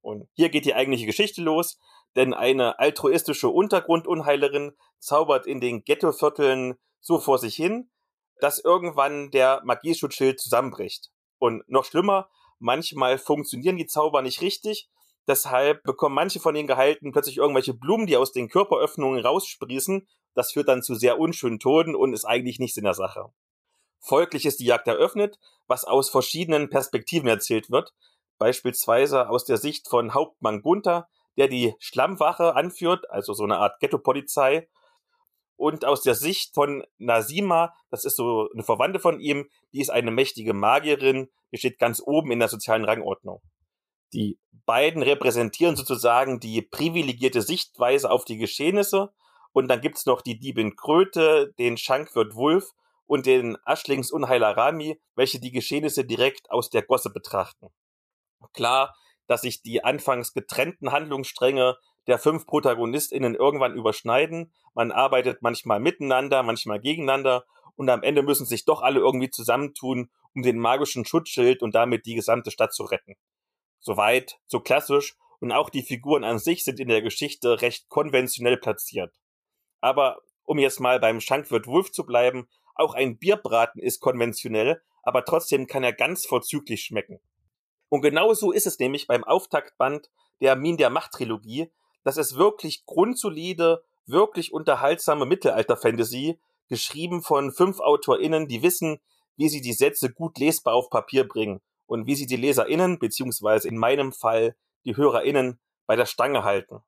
Und hier geht die eigentliche Geschichte los, denn eine altruistische Untergrundunheilerin zaubert in den Ghettovierteln so vor sich hin, dass irgendwann der Magieschutzschild zusammenbricht. Und noch schlimmer, manchmal funktionieren die Zauber nicht richtig. Deshalb bekommen manche von den Gehalten plötzlich irgendwelche Blumen, die aus den Körperöffnungen raussprießen. Das führt dann zu sehr unschönen Toden und ist eigentlich nichts in der Sache. Folglich ist die Jagd eröffnet, was aus verschiedenen Perspektiven erzählt wird. Beispielsweise aus der Sicht von Hauptmann Gunther, der die Schlammwache anführt, also so eine Art Ghetto-Polizei, und aus der Sicht von Nasima, das ist so eine Verwandte von ihm, die ist eine mächtige Magierin, die steht ganz oben in der sozialen Rangordnung. Die beiden repräsentieren sozusagen die privilegierte Sichtweise auf die Geschehnisse. Und dann gibt's noch die Diebin Kröte, den Schankwirt Wulf und den Aschlingsunheiler Rami, welche die Geschehnisse direkt aus der Gosse betrachten. Klar, dass sich die anfangs getrennten Handlungsstränge der fünf ProtagonistInnen irgendwann überschneiden. Man arbeitet manchmal miteinander, manchmal gegeneinander und am Ende müssen sich doch alle irgendwie zusammentun, um den magischen Schutzschild und damit die gesamte Stadt zu retten. Soweit, so klassisch und auch die Figuren an sich sind in der Geschichte recht konventionell platziert. Aber um jetzt mal beim Schankwirt Wolf zu bleiben, auch ein Bierbraten ist konventionell, aber trotzdem kann er ganz vorzüglich schmecken. Und genau so ist es nämlich beim Auftaktband der Min der Macht Trilogie, dass es wirklich grundsolide, wirklich unterhaltsame Mittelalter-Fantasy, geschrieben von fünf AutorInnen, die wissen, wie sie die Sätze gut lesbar auf Papier bringen und wie sie die LeserInnen, beziehungsweise in meinem Fall die HörerInnen, bei der Stange halten.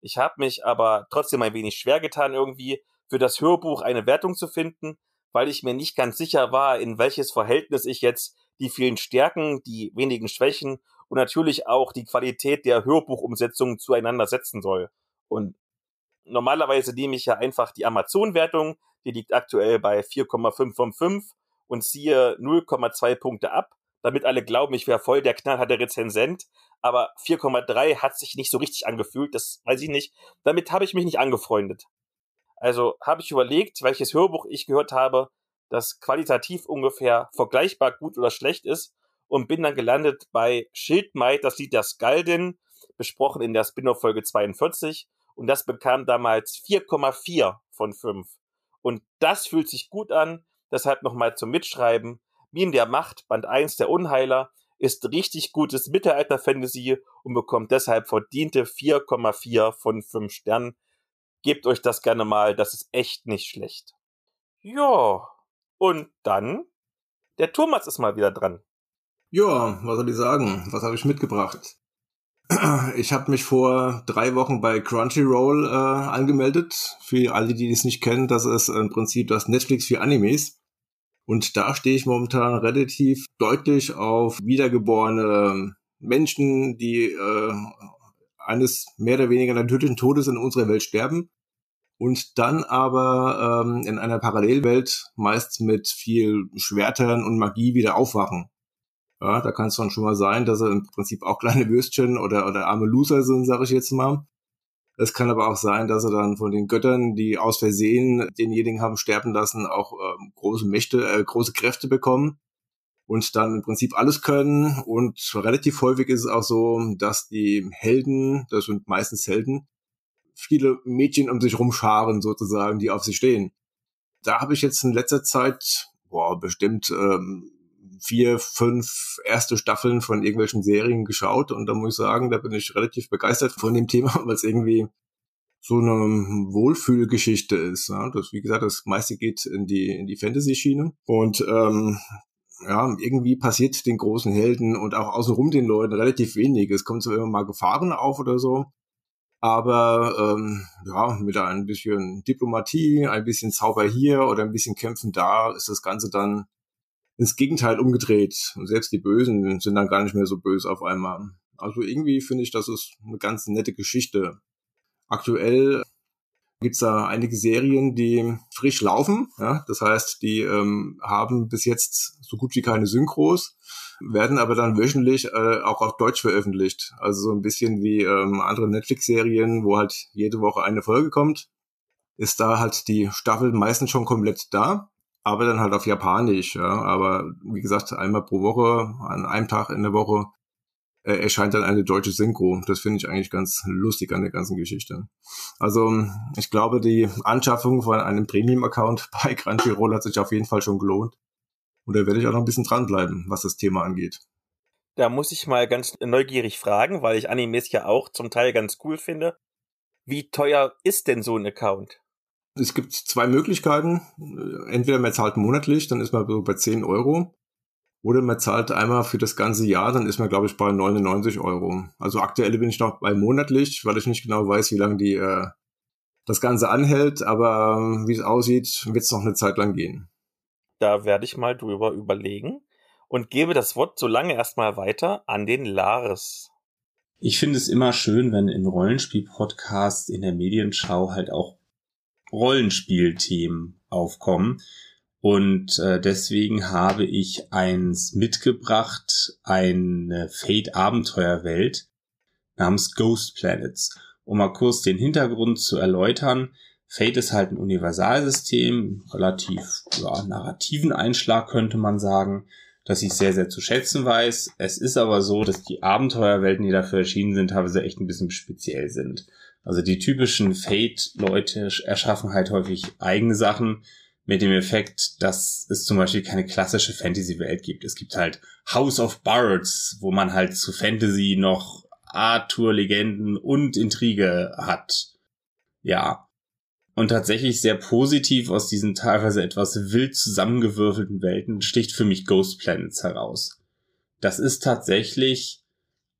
Ich habe mich aber trotzdem ein wenig schwer getan, irgendwie für das Hörbuch eine Wertung zu finden, weil ich mir nicht ganz sicher war, in welches Verhältnis ich jetzt die vielen Stärken, die wenigen Schwächen und natürlich auch die Qualität der Hörbuchumsetzung zueinander setzen soll. Und normalerweise nehme ich ja einfach die Amazon-Wertung, die liegt aktuell bei 4,5 von 5 und ziehe 0,2 Punkte ab, damit alle glauben, ich wäre voll der knallharte Rezensent. Aber 4,3 hat sich nicht so richtig angefühlt, das weiß ich nicht. Damit habe ich mich nicht angefreundet. Also habe ich überlegt, welches Hörbuch ich gehört habe, das qualitativ ungefähr vergleichbar gut oder schlecht ist und bin dann gelandet bei Schildmaid, das Lied der Skaldin, besprochen in der Spin-off-Folge 42 und das bekam damals 4,4 von 5. Und das fühlt sich gut an, deshalb nochmal zum Mitschreiben. Mien der Macht, Band 1 der Unheiler, ist richtig gutes Mittelalter-Fantasy und bekommt deshalb verdiente 4,4 von 5 Sternen. Gebt euch das gerne mal, das ist echt nicht schlecht. Ja, und dann, der Thomas ist mal wieder dran. Ja, was soll ich sagen? Was habe ich mitgebracht? Ich habe mich vor drei Wochen bei Crunchyroll äh, angemeldet. Für alle, die es nicht kennen, das ist im Prinzip das Netflix für Animes. Und da stehe ich momentan relativ deutlich auf wiedergeborene Menschen, die äh, eines mehr oder weniger natürlichen Todes in unserer Welt sterben und dann aber ähm, in einer Parallelwelt meist mit viel Schwertern und Magie wieder aufwachen. Ja, da kann es dann schon mal sein, dass sie im Prinzip auch kleine Würstchen oder, oder arme Loser sind, sage ich jetzt mal. Es kann aber auch sein, dass sie dann von den Göttern, die aus Versehen denjenigen haben sterben lassen, auch ähm, große Mächte, äh, große Kräfte bekommen und dann im Prinzip alles können. Und relativ häufig ist es auch so, dass die Helden, das sind meistens Helden, viele Mädchen um sich rumscharen sozusagen, die auf sie stehen. Da habe ich jetzt in letzter Zeit, boah, bestimmt ähm, vier, fünf erste Staffeln von irgendwelchen Serien geschaut und da muss ich sagen, da bin ich relativ begeistert von dem Thema, weil es irgendwie so eine Wohlfühlgeschichte ist. Ja? Das, wie gesagt, das meiste geht in die, in die Fantasy-Schiene. Und ähm, ja, irgendwie passiert den großen Helden und auch außenrum den Leuten relativ wenig. Es kommt so immer mal Gefahren auf oder so. Aber ähm, ja, mit ein bisschen Diplomatie, ein bisschen Zauber hier oder ein bisschen Kämpfen da, ist das Ganze dann ins Gegenteil umgedreht. Und selbst die Bösen sind dann gar nicht mehr so böse auf einmal. Also irgendwie finde ich, das ist eine ganz nette Geschichte. Aktuell gibt's da einige Serien, die frisch laufen. Ja? Das heißt, die ähm, haben bis jetzt so gut wie keine Synchros, werden aber dann wöchentlich äh, auch auf Deutsch veröffentlicht. Also so ein bisschen wie ähm, andere Netflix-Serien, wo halt jede Woche eine Folge kommt. Ist da halt die Staffel meistens schon komplett da, aber dann halt auf Japanisch. Ja? Aber wie gesagt, einmal pro Woche, an einem Tag in der Woche äh, erscheint dann eine deutsche Synchro. Das finde ich eigentlich ganz lustig an der ganzen Geschichte. Also ich glaube, die Anschaffung von einem Premium-Account bei Crunchyroll hat sich auf jeden Fall schon gelohnt. Und da werde ich auch noch ein bisschen dranbleiben, was das Thema angeht. Da muss ich mal ganz neugierig fragen, weil ich Animes ja auch zum Teil ganz cool finde. Wie teuer ist denn so ein Account? Es gibt zwei Möglichkeiten. Entweder man zahlt monatlich, dann ist man so bei 10 Euro. Oder man zahlt einmal für das ganze Jahr, dann ist man, glaube ich, bei 99 Euro. Also aktuell bin ich noch bei monatlich, weil ich nicht genau weiß, wie lange die äh, das Ganze anhält, aber äh, wie es aussieht, wird es noch eine Zeit lang gehen. Da werde ich mal drüber überlegen und gebe das Wort so lange erstmal weiter an den Lares. Ich finde es immer schön, wenn in Rollenspiel-Podcasts in der Medienschau halt auch Rollenspielthemen aufkommen. Und äh, deswegen habe ich eins mitgebracht, eine Fate-Abenteuerwelt namens Ghost Planets. Um mal kurz den Hintergrund zu erläutern. Fate ist halt ein Universalsystem, relativ ja, narrativen Einschlag könnte man sagen, das ich sehr, sehr zu schätzen weiß. Es ist aber so, dass die Abenteuerwelten, die dafür erschienen sind, teilweise echt ein bisschen speziell sind. Also die typischen Fate-Leute erschaffen halt häufig eigene Sachen mit dem Effekt, dass es zum Beispiel keine klassische Fantasy-Welt gibt. Es gibt halt House of Bards, wo man halt zu Fantasy noch Arthur-Legenden und Intrige hat. Ja. Und tatsächlich sehr positiv aus diesen teilweise etwas wild zusammengewürfelten Welten sticht für mich Ghost Planets heraus. Das ist tatsächlich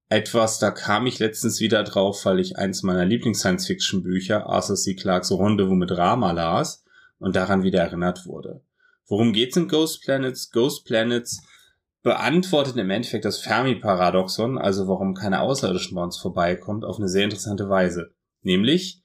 etwas, da kam ich letztens wieder drauf, weil ich eins meiner Lieblings-Science-Fiction-Bücher, Arthur C. Clarke's Rendezvous mit Rama las und daran wieder erinnert wurde. Worum geht's in Ghost Planets? Ghost Planets beantwortet im Endeffekt das Fermi-Paradoxon, also warum keine Außerirdischen bei uns vorbeikommt, auf eine sehr interessante Weise. Nämlich,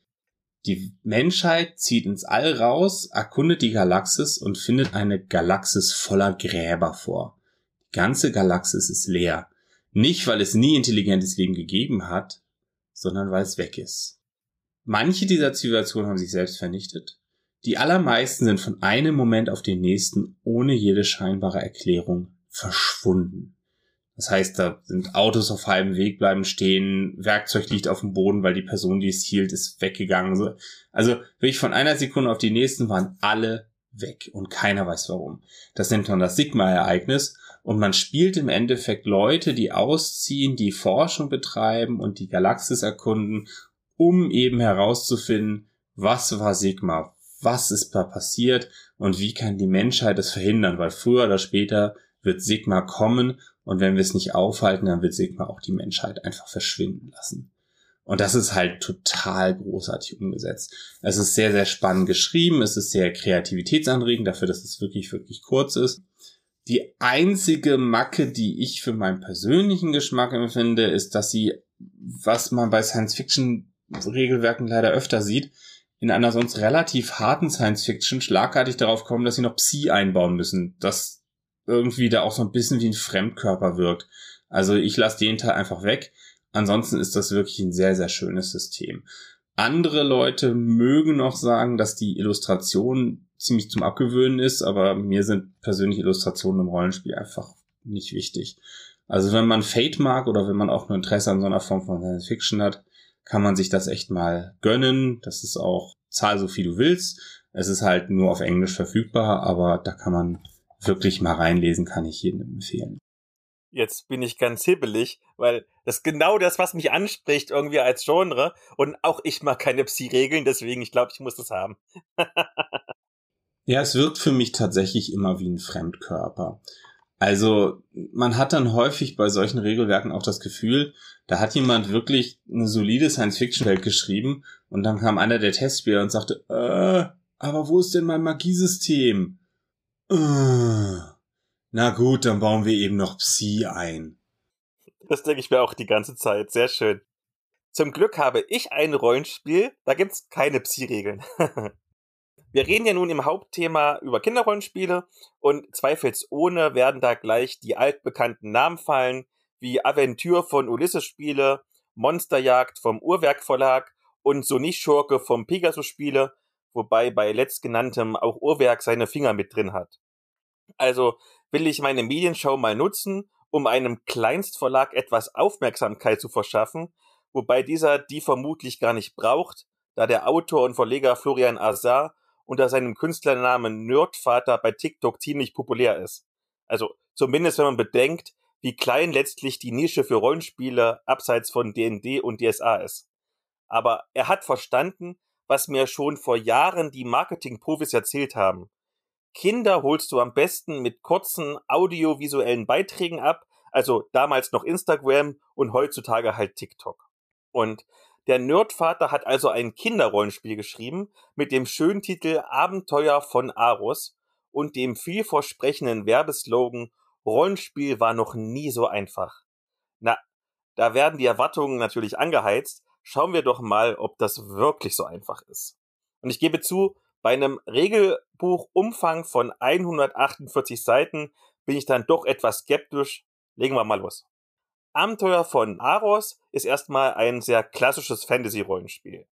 die Menschheit zieht ins All raus, erkundet die Galaxis und findet eine Galaxis voller Gräber vor. Die ganze Galaxis ist leer. Nicht, weil es nie intelligentes Leben gegeben hat, sondern weil es weg ist. Manche dieser Zivilisationen haben sich selbst vernichtet. Die allermeisten sind von einem Moment auf den nächsten ohne jede scheinbare Erklärung verschwunden. Das heißt, da sind Autos auf halbem Weg bleiben stehen, Werkzeug liegt auf dem Boden, weil die Person, die es hielt, ist weggegangen. Also wirklich von einer Sekunde auf die nächsten waren alle weg und keiner weiß warum. Das nennt man das Sigma-Ereignis und man spielt im Endeffekt Leute, die ausziehen, die Forschung betreiben und die Galaxis erkunden, um eben herauszufinden, was war Sigma, was ist da passiert und wie kann die Menschheit es verhindern, weil früher oder später wird Sigma kommen und wenn wir es nicht aufhalten, dann wird Sigma auch die Menschheit einfach verschwinden lassen. Und das ist halt total großartig umgesetzt. Es ist sehr, sehr spannend geschrieben, es ist sehr kreativitätsanregend dafür, dass es wirklich, wirklich kurz ist. Die einzige Macke, die ich für meinen persönlichen Geschmack empfinde, ist, dass sie, was man bei Science-Fiction-Regelwerken leider öfter sieht, in einer sonst relativ harten Science-Fiction schlagartig darauf kommen, dass sie noch Psi einbauen müssen, das irgendwie da auch so ein bisschen wie ein Fremdkörper wirkt. Also ich lasse den Teil einfach weg. Ansonsten ist das wirklich ein sehr, sehr schönes System. Andere Leute mögen noch sagen, dass die Illustration ziemlich zum Abgewöhnen ist, aber mir sind persönlich Illustrationen im Rollenspiel einfach nicht wichtig. Also wenn man Fate mag oder wenn man auch nur Interesse an so einer Form von Science Fiction hat, kann man sich das echt mal gönnen. Das ist auch zahl so viel du willst. Es ist halt nur auf Englisch verfügbar, aber da kann man wirklich mal reinlesen, kann ich jedem empfehlen. Jetzt bin ich ganz hibbelig, weil das ist genau das, was mich anspricht irgendwie als Genre. Und auch ich mag keine Psi-Regeln, deswegen ich glaube, ich muss das haben. Ja, es wirkt für mich tatsächlich immer wie ein Fremdkörper. Also man hat dann häufig bei solchen Regelwerken auch das Gefühl, da hat jemand wirklich eine solide Science-Fiction-Welt geschrieben und dann kam einer der Testspieler und sagte, äh, aber wo ist denn mein Magiesystem? Äh, na gut, dann bauen wir eben noch Psi ein. Das denke ich mir auch die ganze Zeit. Sehr schön. Zum Glück habe ich ein Rollenspiel, da gibt's keine Psi-Regeln. Wir reden ja nun im Hauptthema über Kinderrollenspiele und zweifelsohne werden da gleich die altbekannten Namen fallen, wie Aventur von Ulysses Spiele, Monsterjagd vom Uhrwerk Verlag und Sonic Schurke vom Pegasus Spiele, wobei bei letztgenanntem auch Uhrwerk seine Finger mit drin hat. Also will ich meine Medienschau mal nutzen, um einem Kleinstverlag etwas Aufmerksamkeit zu verschaffen, wobei dieser die vermutlich gar nicht braucht, da der Autor und Verleger Florian Azar unter seinem Künstlernamen Nerdvater bei TikTok ziemlich populär ist. Also zumindest wenn man bedenkt, wie klein letztlich die Nische für Rollenspiele abseits von D&D und DSA ist. Aber er hat verstanden, was mir schon vor Jahren die Marketing-Profis erzählt haben. Kinder holst du am besten mit kurzen audiovisuellen Beiträgen ab, also damals noch Instagram und heutzutage halt TikTok. Und der Nerdvater hat also ein Kinderrollenspiel geschrieben mit dem schönen Titel Abenteuer von Aros und dem vielversprechenden Werbeslogan Rollenspiel war noch nie so einfach. Na, da werden die Erwartungen natürlich angeheizt. Schauen wir doch mal, ob das wirklich so einfach ist. Und ich gebe zu, bei einem Regelbuchumfang von 148 Seiten bin ich dann doch etwas skeptisch. Legen wir mal los. Abenteuer von Aros ist erstmal ein sehr klassisches Fantasy-Rollenspiel.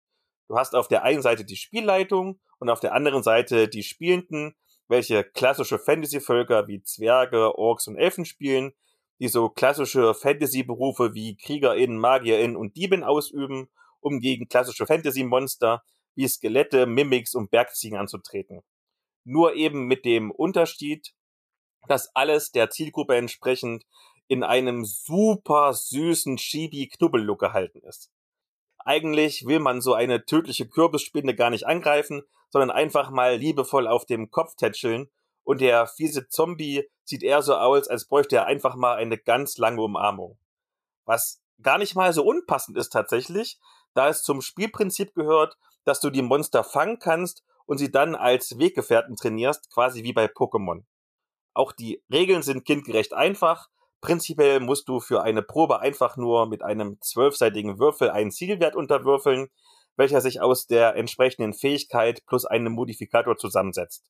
Du hast auf der einen Seite die Spielleitung und auf der anderen Seite die Spielenden, welche klassische Fantasy-Völker wie Zwerge, Orks und Elfen spielen, die so klassische Fantasy-Berufe wie KriegerInnen, MagierInnen und Dieben ausüben, um gegen klassische Fantasy-Monster wie Skelette, Mimics und Bergziegen anzutreten. Nur eben mit dem Unterschied, dass alles der Zielgruppe entsprechend in einem super süßen Chibi-Knubbellook gehalten ist. Eigentlich will man so eine tödliche Kürbisspinne gar nicht angreifen, sondern einfach mal liebevoll auf dem Kopf tätscheln und der fiese Zombie sieht eher so aus, als bräuchte er einfach mal eine ganz lange Umarmung. Was gar nicht mal so unpassend ist tatsächlich, da es zum Spielprinzip gehört, dass du die Monster fangen kannst und sie dann als Weggefährten trainierst, quasi wie bei Pokémon. Auch die Regeln sind kindgerecht einfach. Prinzipiell musst du für eine Probe einfach nur mit einem zwölfseitigen Würfel einen Zielwert unterwürfeln, welcher sich aus der entsprechenden Fähigkeit plus einem Modifikator zusammensetzt.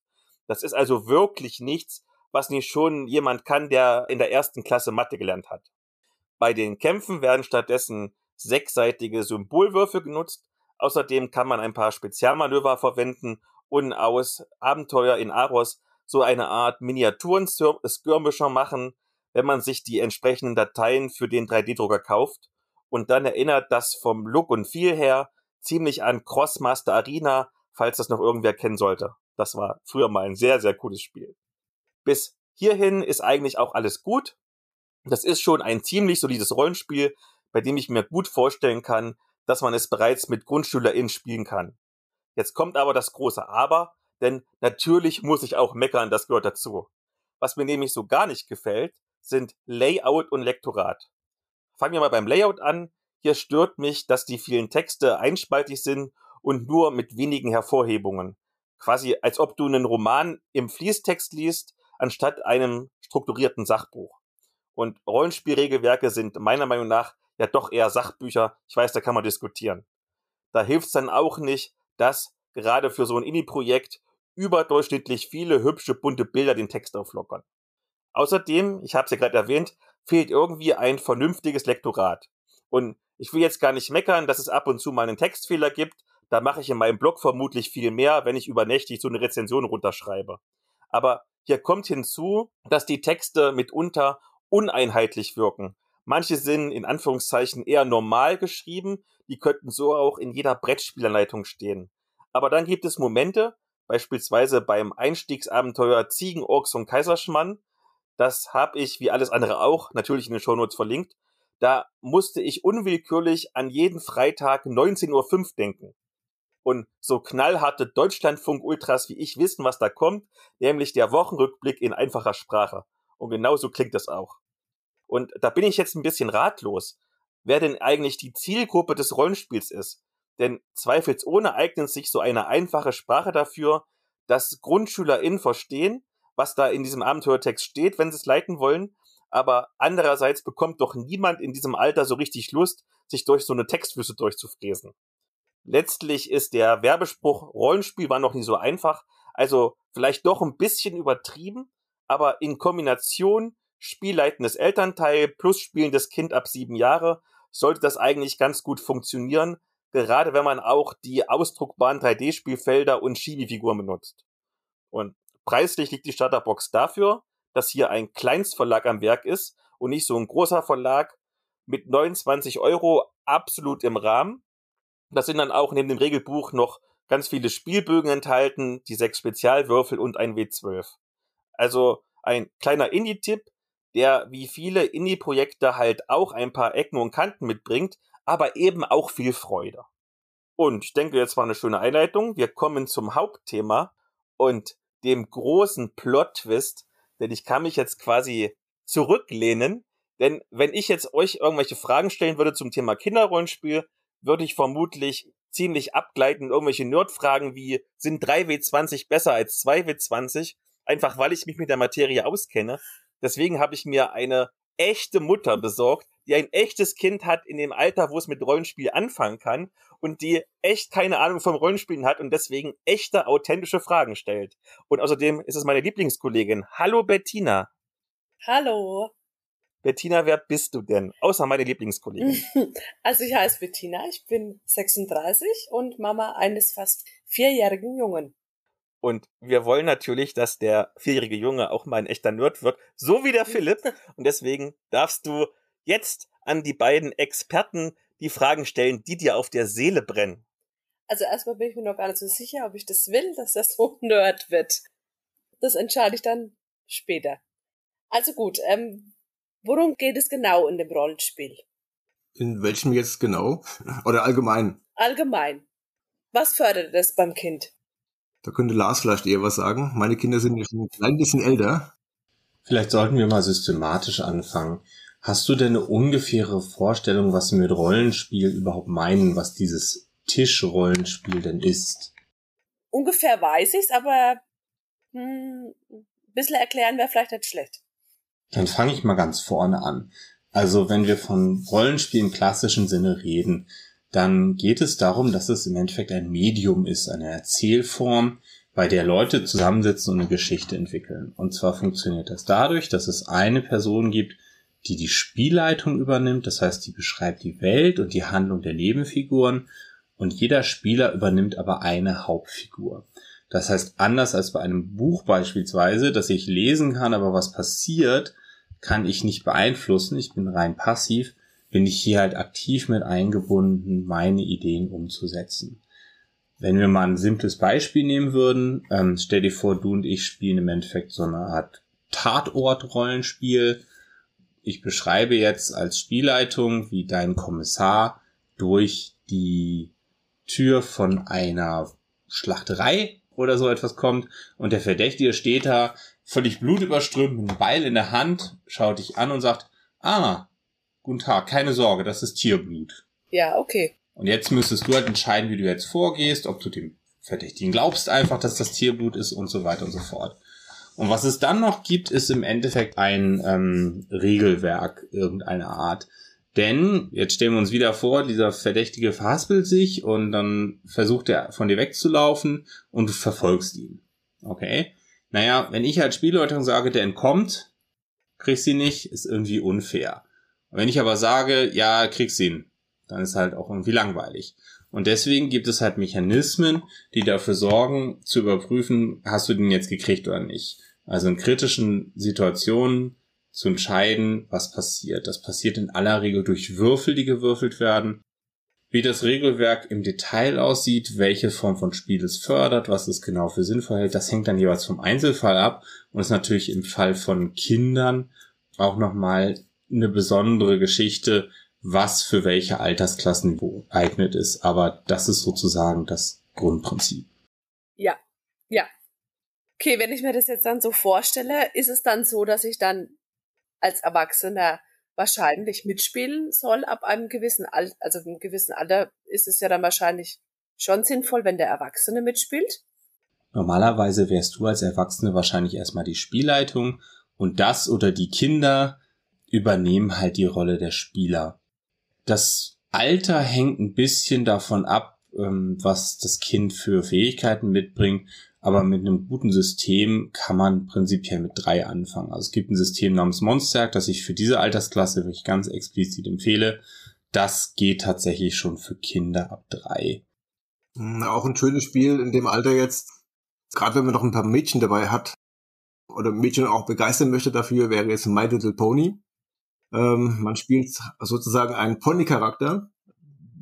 Das ist also wirklich nichts, was nicht schon jemand kann, der in der ersten Klasse Mathe gelernt hat. Bei den Kämpfen werden stattdessen sechsseitige Symbolwürfel genutzt. Außerdem kann man ein paar Spezialmanöver verwenden und aus Abenteuer in Aros so eine Art Miniaturen-Skirmisher machen, wenn man sich die entsprechenden Dateien für den 3D-Drucker kauft. Und dann erinnert das vom Look und Feel her ziemlich an Crossmaster Arena, falls das noch irgendwer kennen sollte. Das war früher mal ein sehr, sehr cooles Spiel. Bis hierhin ist eigentlich auch alles gut. Das ist schon ein ziemlich solides Rollenspiel, bei dem ich mir gut vorstellen kann, dass man es bereits mit GrundschülerInnen spielen kann. Jetzt kommt aber das große Aber, denn natürlich muss ich auch meckern, das gehört dazu. Was mir nämlich so gar nicht gefällt, sind Layout und Lektorat. Fangen wir mal beim Layout an. Hier stört mich, dass die vielen Texte einspaltig sind und nur mit wenigen Hervorhebungen. Quasi als ob du einen Roman im Fließtext liest, anstatt einem strukturierten Sachbuch. Und Rollenspielregelwerke sind meiner Meinung nach ja doch eher Sachbücher. Ich weiß, da kann man diskutieren. Da hilft es dann auch nicht, dass gerade für so ein Indie-Projekt überdurchschnittlich viele hübsche bunte Bilder den Text auflockern. Außerdem, ich habe es ja gerade erwähnt, fehlt irgendwie ein vernünftiges Lektorat. Und ich will jetzt gar nicht meckern, dass es ab und zu mal einen Textfehler gibt. Da mache ich in meinem Blog vermutlich viel mehr, wenn ich übernächtig so eine Rezension runterschreibe. Aber hier kommt hinzu, dass die Texte mitunter uneinheitlich wirken. Manche sind in Anführungszeichen eher normal geschrieben, die könnten so auch in jeder Brettspielanleitung stehen. Aber dann gibt es Momente, beispielsweise beim Einstiegsabenteuer Ziegen, Orks und Kaiserschmann, das habe ich wie alles andere auch natürlich in den Shownotes verlinkt, da musste ich unwillkürlich an jeden Freitag 19.05 Uhr denken. Und so knallharte Deutschlandfunk-Ultras wie ich wissen, was da kommt, nämlich der Wochenrückblick in einfacher Sprache. Und genauso klingt das auch. Und da bin ich jetzt ein bisschen ratlos, wer denn eigentlich die Zielgruppe des Rollenspiels ist. Denn zweifelsohne eignet sich so eine einfache Sprache dafür, dass GrundschülerInnen verstehen, was da in diesem Abenteuertext steht, wenn sie es leiten wollen. Aber andererseits bekommt doch niemand in diesem Alter so richtig Lust, sich durch so eine Textwüste durchzufräsen. Letztlich ist der Werbespruch Rollenspiel war noch nie so einfach, also vielleicht doch ein bisschen übertrieben, aber in Kombination spielleitendes Elternteil plus spielendes Kind ab sieben Jahre sollte das eigentlich ganz gut funktionieren, gerade wenn man auch die ausdruckbaren 3D-Spielfelder und Chibi-Figuren benutzt. Und preislich liegt die Starterbox dafür, dass hier ein Kleinstverlag am Werk ist und nicht so ein großer Verlag mit 29 Euro absolut im Rahmen. Da sind dann auch neben dem Regelbuch noch ganz viele Spielbögen enthalten, die sechs Spezialwürfel und ein W12. Also ein kleiner Indie-Tipp, der wie viele Indie-Projekte halt auch ein paar Ecken und Kanten mitbringt, aber eben auch viel Freude. Und ich denke, jetzt war eine schöne Einleitung. Wir kommen zum Hauptthema und dem großen Plot-Twist, denn ich kann mich jetzt quasi zurücklehnen, denn wenn ich jetzt euch irgendwelche Fragen stellen würde zum Thema Kinderrollenspiel, würde ich vermutlich ziemlich abgleiten irgendwelche Nerdfragen wie, sind 3W20 besser als 2W20? Einfach weil ich mich mit der Materie auskenne. Deswegen habe ich mir eine echte Mutter besorgt, die ein echtes Kind hat in dem Alter, wo es mit Rollenspiel anfangen kann und die echt keine Ahnung vom Rollenspielen hat und deswegen echte, authentische Fragen stellt. Und außerdem ist es meine Lieblingskollegin. Hallo Bettina. Hallo. Bettina, wer bist du denn? Außer meine Lieblingskollegin. Also ich heiße Bettina, ich bin 36 und Mama eines fast vierjährigen Jungen. Und wir wollen natürlich, dass der vierjährige Junge auch mal ein echter Nerd wird, so wie der Philipp. Und deswegen darfst du jetzt an die beiden Experten die Fragen stellen, die dir auf der Seele brennen. Also erstmal bin ich mir noch gar nicht so sicher, ob ich das will, dass das so Nerd wird. Das entscheide ich dann später. Also gut, ähm, worum geht es genau in dem Rollenspiel? In welchem jetzt genau? Oder allgemein? Allgemein. Was fördert es beim Kind? Da könnte Lars vielleicht eher was sagen. Meine Kinder sind ja schon ein klein bisschen älter. Vielleicht sollten wir mal systematisch anfangen. Hast du denn eine ungefähre Vorstellung, was wir mit Rollenspiel überhaupt meinen, was dieses Tischrollenspiel denn ist? Ungefähr weiß ich's, aber hm, ein bisschen erklären wäre vielleicht nicht schlecht. Dann fange ich mal ganz vorne an. Also wenn wir von Rollenspiel im klassischen Sinne reden, dann geht es darum, dass es im Endeffekt ein Medium ist, eine Erzählform, bei der Leute zusammensitzen und eine Geschichte entwickeln. Und zwar funktioniert das dadurch, dass es eine Person gibt, die die Spielleitung übernimmt, das heißt, die beschreibt die Welt und die Handlung der Nebenfiguren und jeder Spieler übernimmt aber eine Hauptfigur. Das heißt, anders als bei einem Buch beispielsweise, das ich lesen kann, aber was passiert, kann ich nicht beeinflussen, ich bin rein passiv, bin ich hier halt aktiv mit eingebunden, meine Ideen umzusetzen. Wenn wir mal ein simples Beispiel nehmen würden, ähm, stell dir vor, du und ich spielen im Endeffekt so eine Art Tatort-Rollenspiel. Ich beschreibe jetzt als Spielleitung, wie dein Kommissar durch die Tür von einer Schlachterei oder so etwas kommt und der Verdächtige steht da völlig blutüberströmt mit einem Beil in der Hand, schaut dich an und sagt, ah, guten Tag, keine Sorge, das ist Tierblut. Ja, okay. Und jetzt müsstest du halt entscheiden, wie du jetzt vorgehst, ob du dem Verdächtigen glaubst einfach, dass das Tierblut ist und so weiter und so fort. Und was es dann noch gibt, ist im Endeffekt ein ähm, Regelwerk irgendeiner Art. Denn, jetzt stellen wir uns wieder vor, dieser Verdächtige verhaspelt sich und dann versucht er von dir wegzulaufen und du verfolgst ihn. Okay? Naja, wenn ich als Spielleitung sage, der entkommt, kriegst ihn nicht, ist irgendwie unfair. Wenn ich aber sage, ja, kriegst ihn, dann ist halt auch irgendwie langweilig. Und deswegen gibt es halt Mechanismen, die dafür sorgen, zu überprüfen, hast du den jetzt gekriegt oder nicht. Also in kritischen Situationen zu entscheiden, was passiert. Das passiert in aller Regel durch Würfel, die gewürfelt werden. Wie das Regelwerk im Detail aussieht, welche Form von Spiel es fördert, was es genau für sinnvoll hält, das hängt dann jeweils vom Einzelfall ab und ist natürlich im Fall von Kindern auch nochmal eine besondere Geschichte, was für welche Altersklassen geeignet ist. Aber das ist sozusagen das Grundprinzip. Ja, ja. Okay, wenn ich mir das jetzt dann so vorstelle, ist es dann so, dass ich dann als Erwachsener wahrscheinlich mitspielen soll ab einem gewissen Alter, also einem gewissen Alter ist es ja dann wahrscheinlich schon sinnvoll, wenn der Erwachsene mitspielt. Normalerweise wärst du als Erwachsene wahrscheinlich erstmal die Spielleitung und das oder die Kinder übernehmen halt die Rolle der Spieler. Das Alter hängt ein bisschen davon ab, ähm, was das Kind für Fähigkeiten mitbringt. Aber mit einem guten System kann man prinzipiell mit drei anfangen. Also es gibt ein System namens Monsterjagd, das ich für diese Altersklasse wirklich ganz explizit empfehle. Das geht tatsächlich schon für Kinder ab drei. Hm, auch ein schönes Spiel in dem Alter jetzt, gerade wenn man noch ein paar Mädchen dabei hat oder Mädchen auch begeistern möchte dafür, wäre jetzt My Little Pony. Ähm, man spielt sozusagen einen Pony-Charakter,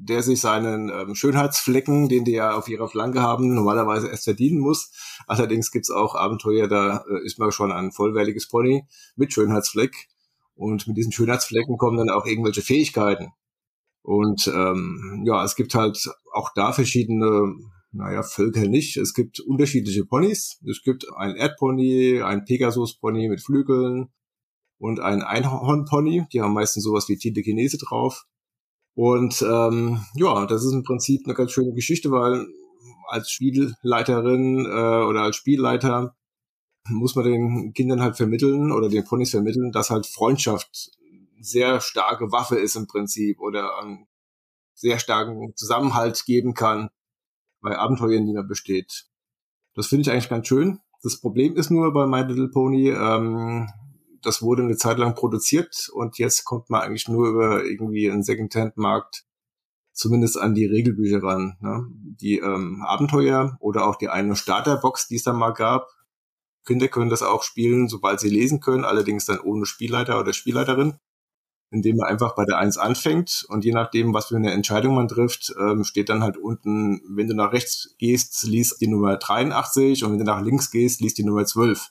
der sich seinen ähm, Schönheitsflecken, den die ja auf ihrer Flanke haben, normalerweise erst verdienen muss. Allerdings gibt's auch Abenteuer, da äh, ist man schon ein vollwertiges Pony mit Schönheitsfleck. Und mit diesen Schönheitsflecken kommen dann auch irgendwelche Fähigkeiten. Und ähm, ja, es gibt halt auch da verschiedene, naja, Völker nicht. Es gibt unterschiedliche Ponys. Es gibt ein Erdpony, ein Pegasus-Pony mit Flügeln, und ein Einhornpony. Die haben meistens sowas wie Tinte Chinese drauf. Und ähm, ja, das ist im Prinzip eine ganz schöne Geschichte, weil als Spielleiterin äh, oder als Spielleiter muss man den Kindern halt vermitteln oder den Ponys vermitteln, dass halt Freundschaft sehr starke Waffe ist im Prinzip oder einen sehr starken Zusammenhalt geben kann bei Abenteuern, die man besteht. Das finde ich eigentlich ganz schön. Das Problem ist nur bei My Little Pony, ähm, das wurde eine Zeit lang produziert und jetzt kommt man eigentlich nur über irgendwie einen Secondhand-Markt zumindest an die Regelbücher ran. Ne? Die ähm, Abenteuer oder auch die eine Starterbox, die es da mal gab. Kinder können das auch spielen, sobald sie lesen können, allerdings dann ohne Spielleiter oder Spielleiterin, indem man einfach bei der Eins anfängt und je nachdem, was für eine Entscheidung man trifft, ähm, steht dann halt unten, wenn du nach rechts gehst, liest die Nummer 83 und wenn du nach links gehst, liest die Nummer 12.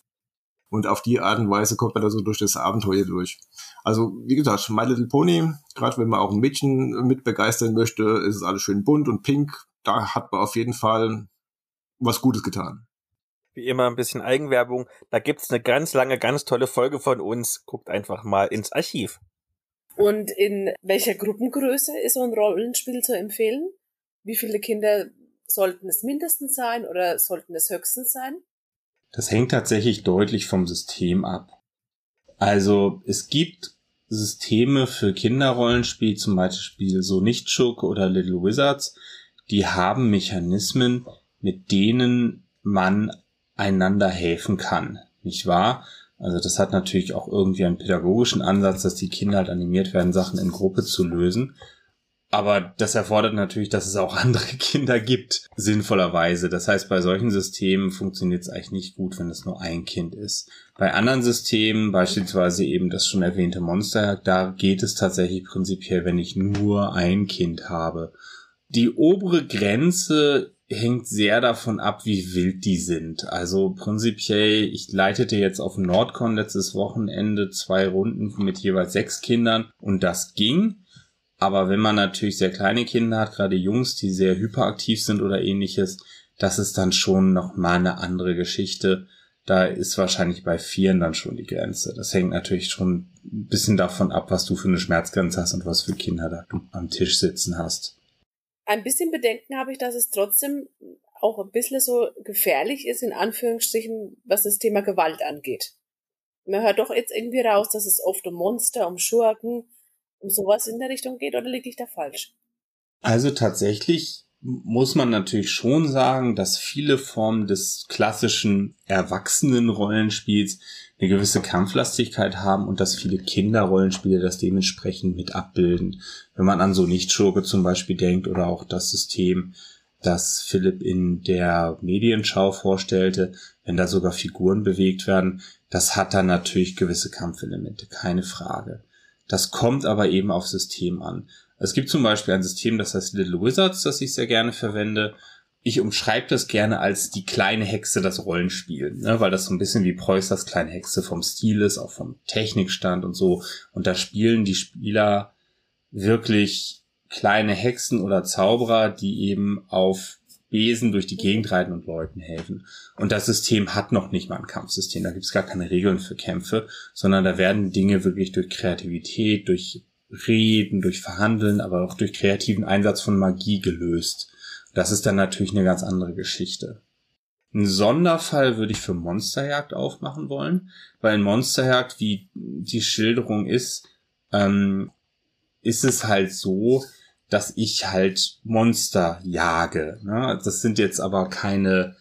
Und auf die Art und Weise kommt man da so durch das Abenteuer durch. Also, wie gesagt, My Little Pony, gerade wenn man auch ein Mädchen mit begeistern möchte, ist es alles schön bunt und pink. Da hat man auf jeden Fall was Gutes getan. Wie immer ein bisschen Eigenwerbung. Da gibt's eine ganz lange, ganz tolle Folge von uns. Guckt einfach mal ins Archiv. Und in welcher Gruppengröße ist so ein Rollenspiel zu empfehlen? Wie viele Kinder sollten es mindestens sein oder sollten es höchstens sein? Das hängt tatsächlich deutlich vom System ab. Also es gibt Systeme für Kinderrollenspiel, zum Beispiel so Nichtschuck oder Little Wizards, die haben Mechanismen, mit denen man einander helfen kann. Nicht wahr? Also das hat natürlich auch irgendwie einen pädagogischen Ansatz, dass die Kinder halt animiert werden, Sachen in Gruppe zu lösen. Aber das erfordert natürlich, dass es auch andere Kinder gibt, sinnvollerweise. Das heißt, bei solchen Systemen funktioniert es eigentlich nicht gut, wenn es nur ein Kind ist. Bei anderen Systemen, beispielsweise eben das schon erwähnte Monster, da geht es tatsächlich prinzipiell, wenn ich nur ein Kind habe. Die obere Grenze hängt sehr davon ab, wie wild die sind. Also prinzipiell, ich leitete jetzt auf Nordcon letztes Wochenende zwei Runden mit jeweils sechs Kindern und das ging. Aber wenn man natürlich sehr kleine Kinder hat, gerade Jungs, die sehr hyperaktiv sind oder ähnliches, das ist dann schon noch mal eine andere Geschichte. Da ist wahrscheinlich bei Vieren dann schon die Grenze. Das hängt natürlich schon ein bisschen davon ab, was du für eine Schmerzgrenze hast und was für Kinder da du am Tisch sitzen hast. Ein bisschen Bedenken habe ich, dass es trotzdem auch ein bisschen so gefährlich ist, in Anführungsstrichen, was das Thema Gewalt angeht. Man hört doch jetzt irgendwie raus, dass es oft um Monster, um Schurken, um sowas in der Richtung geht oder liege ich da falsch? Also tatsächlich muss man natürlich schon sagen, dass viele Formen des klassischen Erwachsenen-Rollenspiels eine gewisse Kampflastigkeit haben und dass viele Kinderrollenspiele das dementsprechend mit abbilden. Wenn man an so Nichtschurke zum Beispiel denkt oder auch das System, das Philipp in der Medienschau vorstellte, wenn da sogar Figuren bewegt werden, das hat dann natürlich gewisse Kampfelemente, keine Frage. Das kommt aber eben auf System an. Es gibt zum Beispiel ein System, das heißt Little Wizards, das ich sehr gerne verwende. Ich umschreibe das gerne als die kleine Hexe das Rollenspiel, ne, weil das so ein bisschen wie Preußers kleine Hexe vom Stil ist, auch vom Technikstand und so. Und da spielen die Spieler wirklich kleine Hexen oder Zauberer, die eben auf Besen durch die Gegend reiten und Leuten helfen. Und das System hat noch nicht mal ein Kampfsystem. Da gibt es gar keine Regeln für Kämpfe, sondern da werden Dinge wirklich durch Kreativität, durch Reden, durch Verhandeln, aber auch durch kreativen Einsatz von Magie gelöst. Das ist dann natürlich eine ganz andere Geschichte. Ein Sonderfall würde ich für Monsterjagd aufmachen wollen, weil in Monsterjagd, wie die Schilderung ist, ähm, ist es halt so, dass ich halt Monster jage. Ne? Das sind jetzt aber keine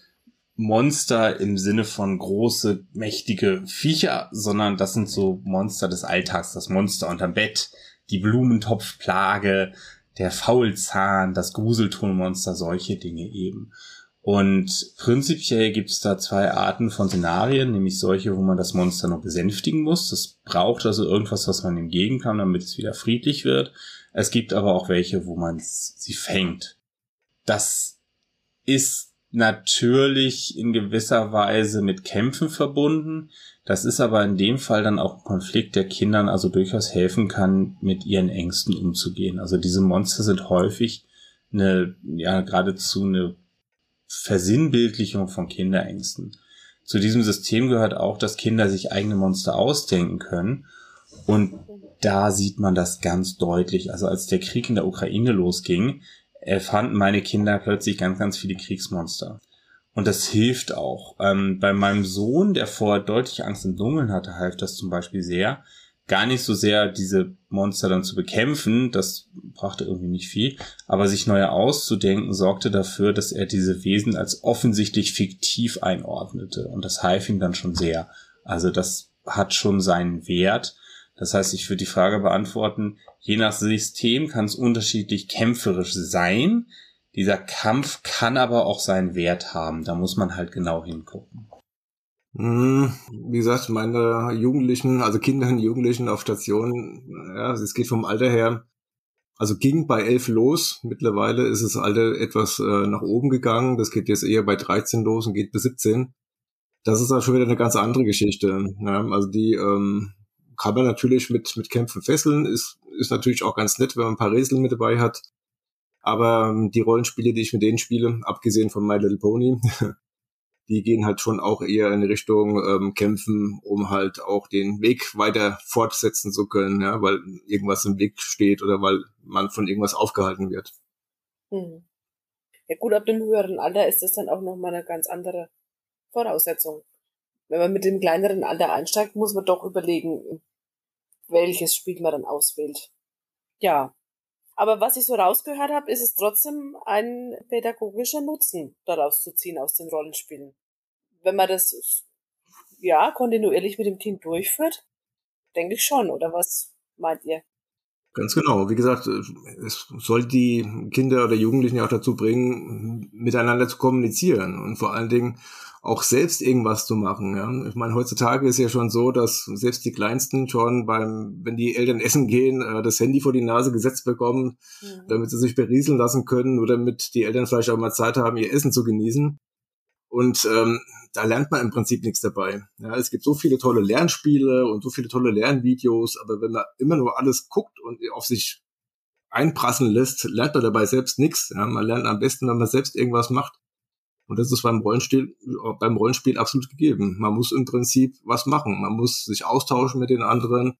Monster im Sinne von große, mächtige Viecher, sondern das sind so Monster des Alltags, das Monster unterm Bett, die Blumentopfplage, der Faulzahn, das Gruseltonmonster, solche Dinge eben. Und prinzipiell gibt es da zwei Arten von Szenarien, nämlich solche, wo man das Monster noch besänftigen muss. Das braucht also irgendwas, was man ihm geben kann, damit es wieder friedlich wird. Es gibt aber auch welche, wo man sie fängt. Das ist natürlich in gewisser Weise mit Kämpfen verbunden. Das ist aber in dem Fall dann auch ein Konflikt, der Kindern also durchaus helfen kann, mit ihren Ängsten umzugehen. Also diese Monster sind häufig eine, ja, geradezu eine Versinnbildlichung von Kinderängsten. Zu diesem System gehört auch, dass Kinder sich eigene Monster ausdenken können und da sieht man das ganz deutlich. Also als der Krieg in der Ukraine losging, erfanden meine Kinder plötzlich ganz, ganz viele Kriegsmonster. Und das hilft auch. Ähm, bei meinem Sohn, der vorher deutlich Angst im Dunkeln hatte, half das zum Beispiel sehr. Gar nicht so sehr diese Monster dann zu bekämpfen, das brachte irgendwie nicht viel, aber sich neue auszudenken sorgte dafür, dass er diese Wesen als offensichtlich fiktiv einordnete. Und das half ihm dann schon sehr. Also das hat schon seinen Wert. Das heißt, ich würde die Frage beantworten, je nach System kann es unterschiedlich kämpferisch sein. Dieser Kampf kann aber auch seinen Wert haben. Da muss man halt genau hingucken. Hm, wie gesagt, meine Jugendlichen, also Kinder und Jugendlichen auf Stationen, ja, es geht vom Alter her, also ging bei elf los. Mittlerweile ist das Alter etwas äh, nach oben gegangen. Das geht jetzt eher bei 13 los und geht bis 17. Das ist auch schon wieder eine ganz andere Geschichte. Ja, also die ähm, kann man natürlich mit, mit Kämpfen fesseln. Ist, ist natürlich auch ganz nett, wenn man ein paar Rätsel mit dabei hat. Aber ähm, die Rollenspiele, die ich mit denen spiele, abgesehen von My Little Pony, die gehen halt schon auch eher in Richtung ähm, Kämpfen, um halt auch den Weg weiter fortsetzen zu können, ja, weil irgendwas im Weg steht oder weil man von irgendwas aufgehalten wird. Hm. Ja gut, ab dem höheren Alter ist das dann auch nochmal eine ganz andere Voraussetzung. Wenn man mit dem kleineren Alter einsteigt, muss man doch überlegen, welches Spiel man dann auswählt. Ja, aber was ich so rausgehört habe, ist es trotzdem ein pädagogischer Nutzen, daraus zu ziehen aus den Rollenspielen. Wenn man das ja kontinuierlich mit dem Kind durchführt, denke ich schon. Oder was meint ihr? Ganz genau. Wie gesagt, es soll die Kinder oder Jugendlichen ja auch dazu bringen, miteinander zu kommunizieren und vor allen Dingen auch selbst irgendwas zu machen. Ja. Ich meine, heutzutage ist ja schon so, dass selbst die Kleinsten schon beim, wenn die Eltern essen gehen, äh, das Handy vor die Nase gesetzt bekommen, mhm. damit sie sich berieseln lassen können oder damit die Eltern vielleicht auch mal Zeit haben, ihr Essen zu genießen. Und ähm, da lernt man im Prinzip nichts dabei. Ja, es gibt so viele tolle Lernspiele und so viele tolle Lernvideos, aber wenn man immer nur alles guckt und auf sich einprasseln lässt, lernt man dabei selbst nichts. Ja, man lernt am besten, wenn man selbst irgendwas macht. Und das ist beim Rollenspiel, beim Rollenspiel absolut gegeben. Man muss im Prinzip was machen. Man muss sich austauschen mit den anderen.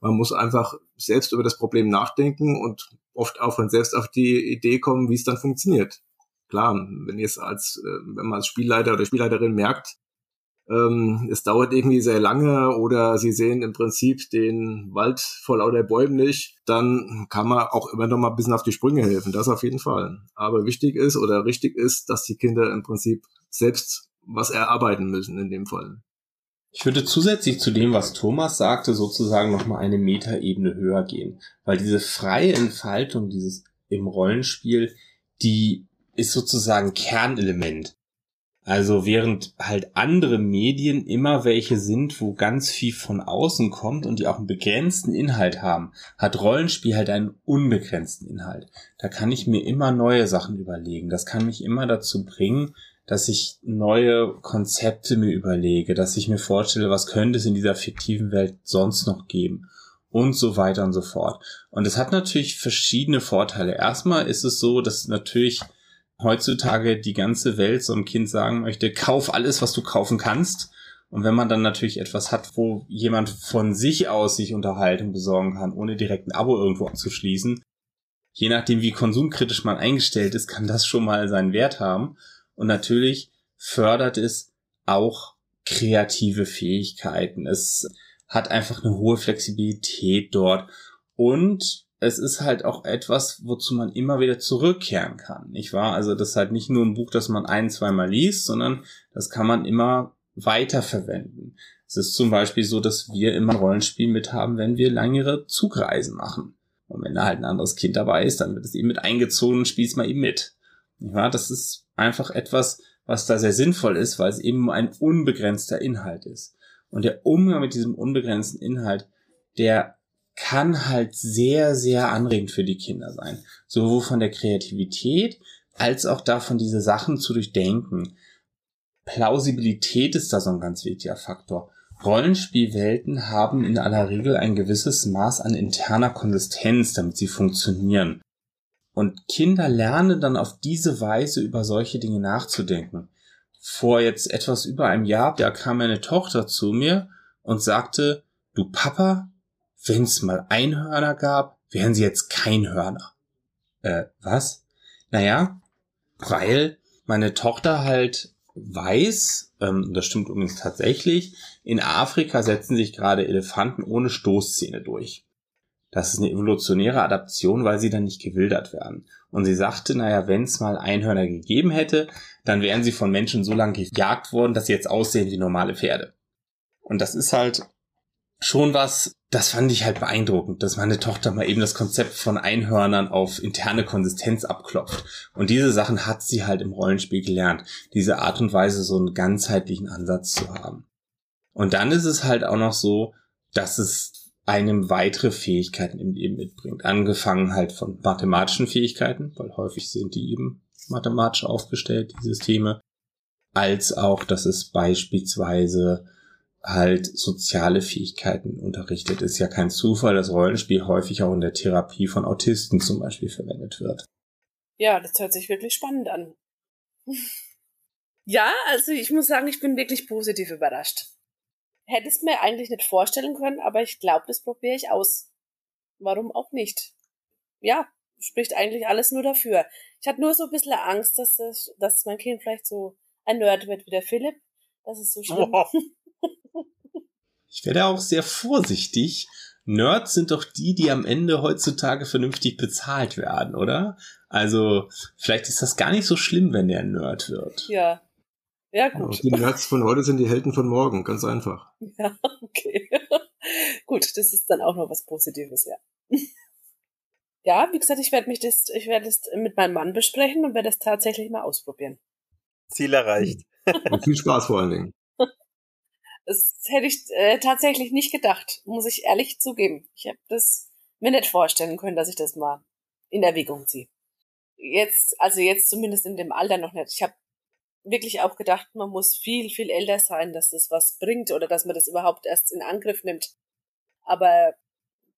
Man muss einfach selbst über das Problem nachdenken und oft auch von selbst auf die Idee kommen, wie es dann funktioniert. Klar, wenn jetzt als, äh, wenn man als Spielleiter oder Spielleiterin merkt, ähm, es dauert irgendwie sehr lange oder sie sehen im Prinzip den Wald vor lauter Bäumen nicht, dann kann man auch immer noch mal ein bisschen auf die Sprünge helfen, das auf jeden Fall. Aber wichtig ist oder richtig ist, dass die Kinder im Prinzip selbst was erarbeiten müssen in dem Fall. Ich würde zusätzlich zu dem, was Thomas sagte, sozusagen noch mal eine Metaebene höher gehen, weil diese freie Entfaltung dieses im Rollenspiel, die ist sozusagen Kernelement. Also während halt andere Medien immer welche sind, wo ganz viel von außen kommt und die auch einen begrenzten Inhalt haben, hat Rollenspiel halt einen unbegrenzten Inhalt. Da kann ich mir immer neue Sachen überlegen. Das kann mich immer dazu bringen, dass ich neue Konzepte mir überlege, dass ich mir vorstelle, was könnte es in dieser fiktiven Welt sonst noch geben und so weiter und so fort. Und es hat natürlich verschiedene Vorteile. Erstmal ist es so, dass natürlich heutzutage die ganze Welt so einem Kind sagen möchte, kauf alles, was du kaufen kannst. Und wenn man dann natürlich etwas hat, wo jemand von sich aus sich Unterhaltung besorgen kann, ohne direkt ein Abo irgendwo abzuschließen, je nachdem wie konsumkritisch man eingestellt ist, kann das schon mal seinen Wert haben. Und natürlich fördert es auch kreative Fähigkeiten. Es hat einfach eine hohe Flexibilität dort. Und es ist halt auch etwas, wozu man immer wieder zurückkehren kann, nicht wahr? Also das ist halt nicht nur ein Buch, das man ein, zweimal liest, sondern das kann man immer weiter verwenden. Es ist zum Beispiel so, dass wir immer ein Rollenspiel mit haben, wenn wir längere Zugreisen machen. Und wenn da halt ein anderes Kind dabei ist, dann wird es eben mit eingezogen und spielst mal eben mit. Nicht wahr? Das ist einfach etwas, was da sehr sinnvoll ist, weil es eben ein unbegrenzter Inhalt ist. Und der Umgang mit diesem unbegrenzten Inhalt, der kann halt sehr, sehr anregend für die Kinder sein. Sowohl von der Kreativität als auch davon, diese Sachen zu durchdenken. Plausibilität ist da so ein ganz wichtiger Faktor. Rollenspielwelten haben in aller Regel ein gewisses Maß an interner Konsistenz, damit sie funktionieren. Und Kinder lernen dann auf diese Weise über solche Dinge nachzudenken. Vor jetzt etwas über einem Jahr, da kam meine Tochter zu mir und sagte, du Papa, wenn es mal Einhörner gab, wären sie jetzt kein Hörner. Äh, was? Naja, weil meine Tochter halt weiß, ähm, das stimmt übrigens tatsächlich, in Afrika setzen sich gerade Elefanten ohne Stoßzähne durch. Das ist eine evolutionäre Adaption, weil sie dann nicht gewildert werden. Und sie sagte, naja, wenn es mal Einhörner gegeben hätte, dann wären sie von Menschen so lange gejagt worden, dass sie jetzt aussehen wie normale Pferde. Und das ist halt schon was, das fand ich halt beeindruckend, dass meine Tochter mal eben das Konzept von Einhörnern auf interne Konsistenz abklopft. Und diese Sachen hat sie halt im Rollenspiel gelernt. Diese Art und Weise, so einen ganzheitlichen Ansatz zu haben. Und dann ist es halt auch noch so, dass es einem weitere Fähigkeiten eben mitbringt. Angefangen halt von mathematischen Fähigkeiten, weil häufig sind die eben mathematisch aufgestellt, die Systeme, als auch, dass es beispielsweise halt soziale Fähigkeiten unterrichtet. Ist ja kein Zufall, dass Rollenspiel häufig auch in der Therapie von Autisten zum Beispiel verwendet wird. Ja, das hört sich wirklich spannend an. ja, also ich muss sagen, ich bin wirklich positiv überrascht. Hätte es mir eigentlich nicht vorstellen können, aber ich glaube, das probiere ich aus. Warum auch nicht? Ja, spricht eigentlich alles nur dafür. Ich hatte nur so ein bisschen Angst, dass, das, dass mein Kind vielleicht so ein Nerd wird wie der Philipp. Das ist so schlimm. Oh. Ich werde auch sehr vorsichtig. Nerds sind doch die, die am Ende heutzutage vernünftig bezahlt werden, oder? Also, vielleicht ist das gar nicht so schlimm, wenn der ein Nerd wird. Ja. Ja, gut. Ja, die Nerds von heute sind die Helden von morgen, ganz einfach. Ja, okay. gut, das ist dann auch noch was Positives, ja. ja, wie gesagt, ich werde mich das, ich werde das mit meinem Mann besprechen und werde das tatsächlich mal ausprobieren. Ziel erreicht. Und viel Spaß vor allen Dingen. Das hätte ich äh, tatsächlich nicht gedacht, muss ich ehrlich zugeben. Ich habe das mir nicht vorstellen können, dass ich das mal in Erwägung ziehe. Jetzt, also jetzt zumindest in dem Alter noch nicht. Ich habe wirklich auch gedacht, man muss viel, viel älter sein, dass das was bringt oder dass man das überhaupt erst in Angriff nimmt. Aber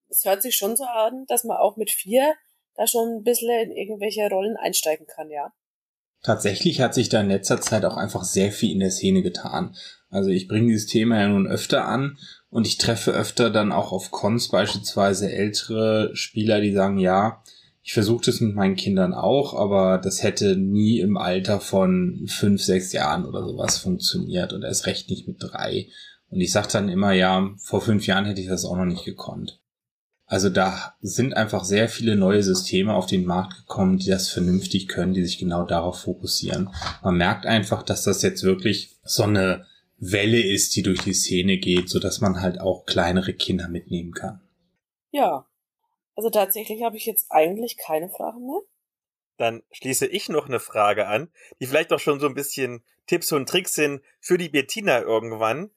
es hört sich schon so an, dass man auch mit vier da schon ein bisschen in irgendwelche Rollen einsteigen kann, ja. Tatsächlich hat sich da in letzter Zeit auch einfach sehr viel in der Szene getan. Also ich bringe dieses Thema ja nun öfter an und ich treffe öfter dann auch auf Cons beispielsweise ältere Spieler, die sagen, ja, ich versuche das mit meinen Kindern auch, aber das hätte nie im Alter von fünf, sechs Jahren oder sowas funktioniert und erst recht nicht mit drei. Und ich sage dann immer, ja, vor fünf Jahren hätte ich das auch noch nicht gekonnt. Also da sind einfach sehr viele neue Systeme auf den Markt gekommen, die das vernünftig können, die sich genau darauf fokussieren. Man merkt einfach, dass das jetzt wirklich so eine Welle ist, die durch die Szene geht, so dass man halt auch kleinere Kinder mitnehmen kann. Ja. Also tatsächlich habe ich jetzt eigentlich keine Fragen mehr. Dann schließe ich noch eine Frage an, die vielleicht auch schon so ein bisschen Tipps und Tricks sind für die Bettina irgendwann.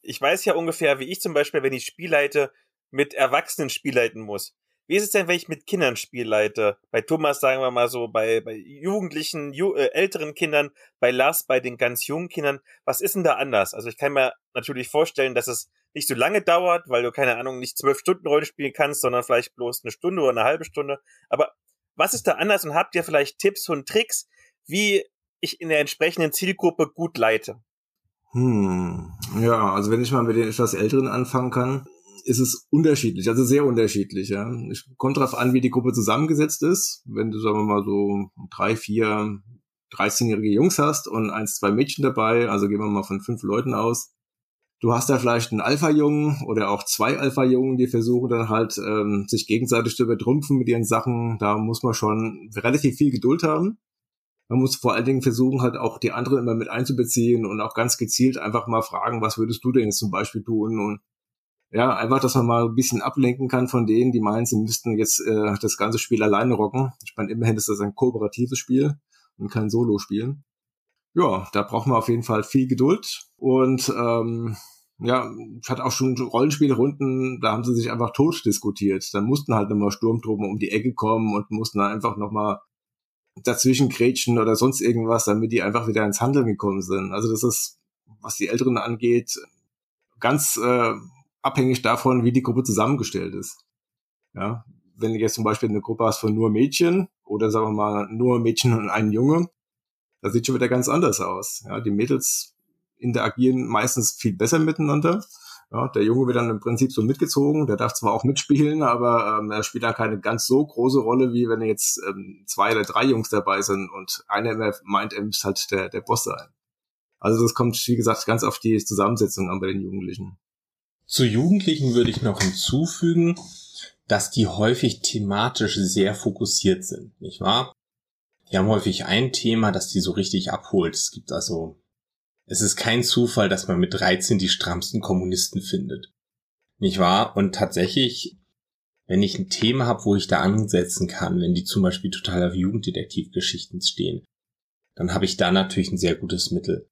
Ich weiß ja ungefähr, wie ich zum Beispiel, wenn ich Spiel leite, mit erwachsenen Spielleiten muss. Wie ist es denn, wenn ich mit Kindern Spiel leite? Bei Thomas sagen wir mal so, bei, bei Jugendlichen, ju äh, älteren Kindern, bei Lars, bei den ganz jungen Kindern. Was ist denn da anders? Also ich kann mir natürlich vorstellen, dass es nicht so lange dauert, weil du keine Ahnung nicht zwölf Stunden Rollen spielen kannst, sondern vielleicht bloß eine Stunde oder eine halbe Stunde. Aber was ist da anders und habt ihr vielleicht Tipps und Tricks, wie ich in der entsprechenden Zielgruppe gut leite? Hm, ja, also wenn ich mal mit den etwas Älteren anfangen kann, ist es unterschiedlich, also sehr unterschiedlich. Ja. Es kommt darauf an, wie die Gruppe zusammengesetzt ist. Wenn du, sagen wir mal, so drei, vier 13-jährige Jungs hast und eins, zwei Mädchen dabei, also gehen wir mal von fünf Leuten aus. Du hast da vielleicht einen Alpha-Jungen oder auch zwei Alpha-Jungen, die versuchen dann halt, ähm, sich gegenseitig zu übertrumpfen mit ihren Sachen. Da muss man schon relativ viel Geduld haben. Man muss vor allen Dingen versuchen, halt auch die anderen immer mit einzubeziehen und auch ganz gezielt einfach mal fragen, was würdest du denn jetzt zum Beispiel tun? Und ja, einfach, dass man mal ein bisschen ablenken kann von denen, die meinen, sie müssten jetzt äh, das ganze Spiel alleine rocken. Ich meine, immerhin ist das ein kooperatives Spiel und kein Solo-Spiel. Ja, da braucht man auf jeden Fall viel Geduld. Und ähm, ja, ich hatte auch schon Rollenspielrunden, da haben sie sich einfach tot diskutiert. Dann mussten halt nochmal Sturmtruppen um die Ecke kommen und mussten einfach nochmal dazwischen grätschen oder sonst irgendwas, damit die einfach wieder ins Handeln gekommen sind. Also das ist, was die Älteren angeht, ganz äh, abhängig davon, wie die Gruppe zusammengestellt ist. Ja, wenn du jetzt zum Beispiel eine Gruppe hast von nur Mädchen oder sagen wir mal nur Mädchen und ein Junge, das sieht schon wieder ganz anders aus. Ja, die Mädels interagieren meistens viel besser miteinander. Ja, der Junge wird dann im Prinzip so mitgezogen, der darf zwar auch mitspielen, aber ähm, er spielt dann keine ganz so große Rolle, wie wenn jetzt ähm, zwei oder drei Jungs dabei sind und einer immer meint, er müsste halt der, der Boss sein. Also das kommt, wie gesagt, ganz auf die Zusammensetzung an bei den Jugendlichen. Zu Jugendlichen würde ich noch hinzufügen, dass die häufig thematisch sehr fokussiert sind, nicht wahr? Die haben häufig ein Thema, das die so richtig abholt. Es gibt also es ist kein Zufall, dass man mit 13 die strammsten Kommunisten findet. Nicht wahr? Und tatsächlich, wenn ich ein Thema habe, wo ich da ansetzen kann, wenn die zum Beispiel total auf Jugenddetektivgeschichten stehen, dann habe ich da natürlich ein sehr gutes Mittel.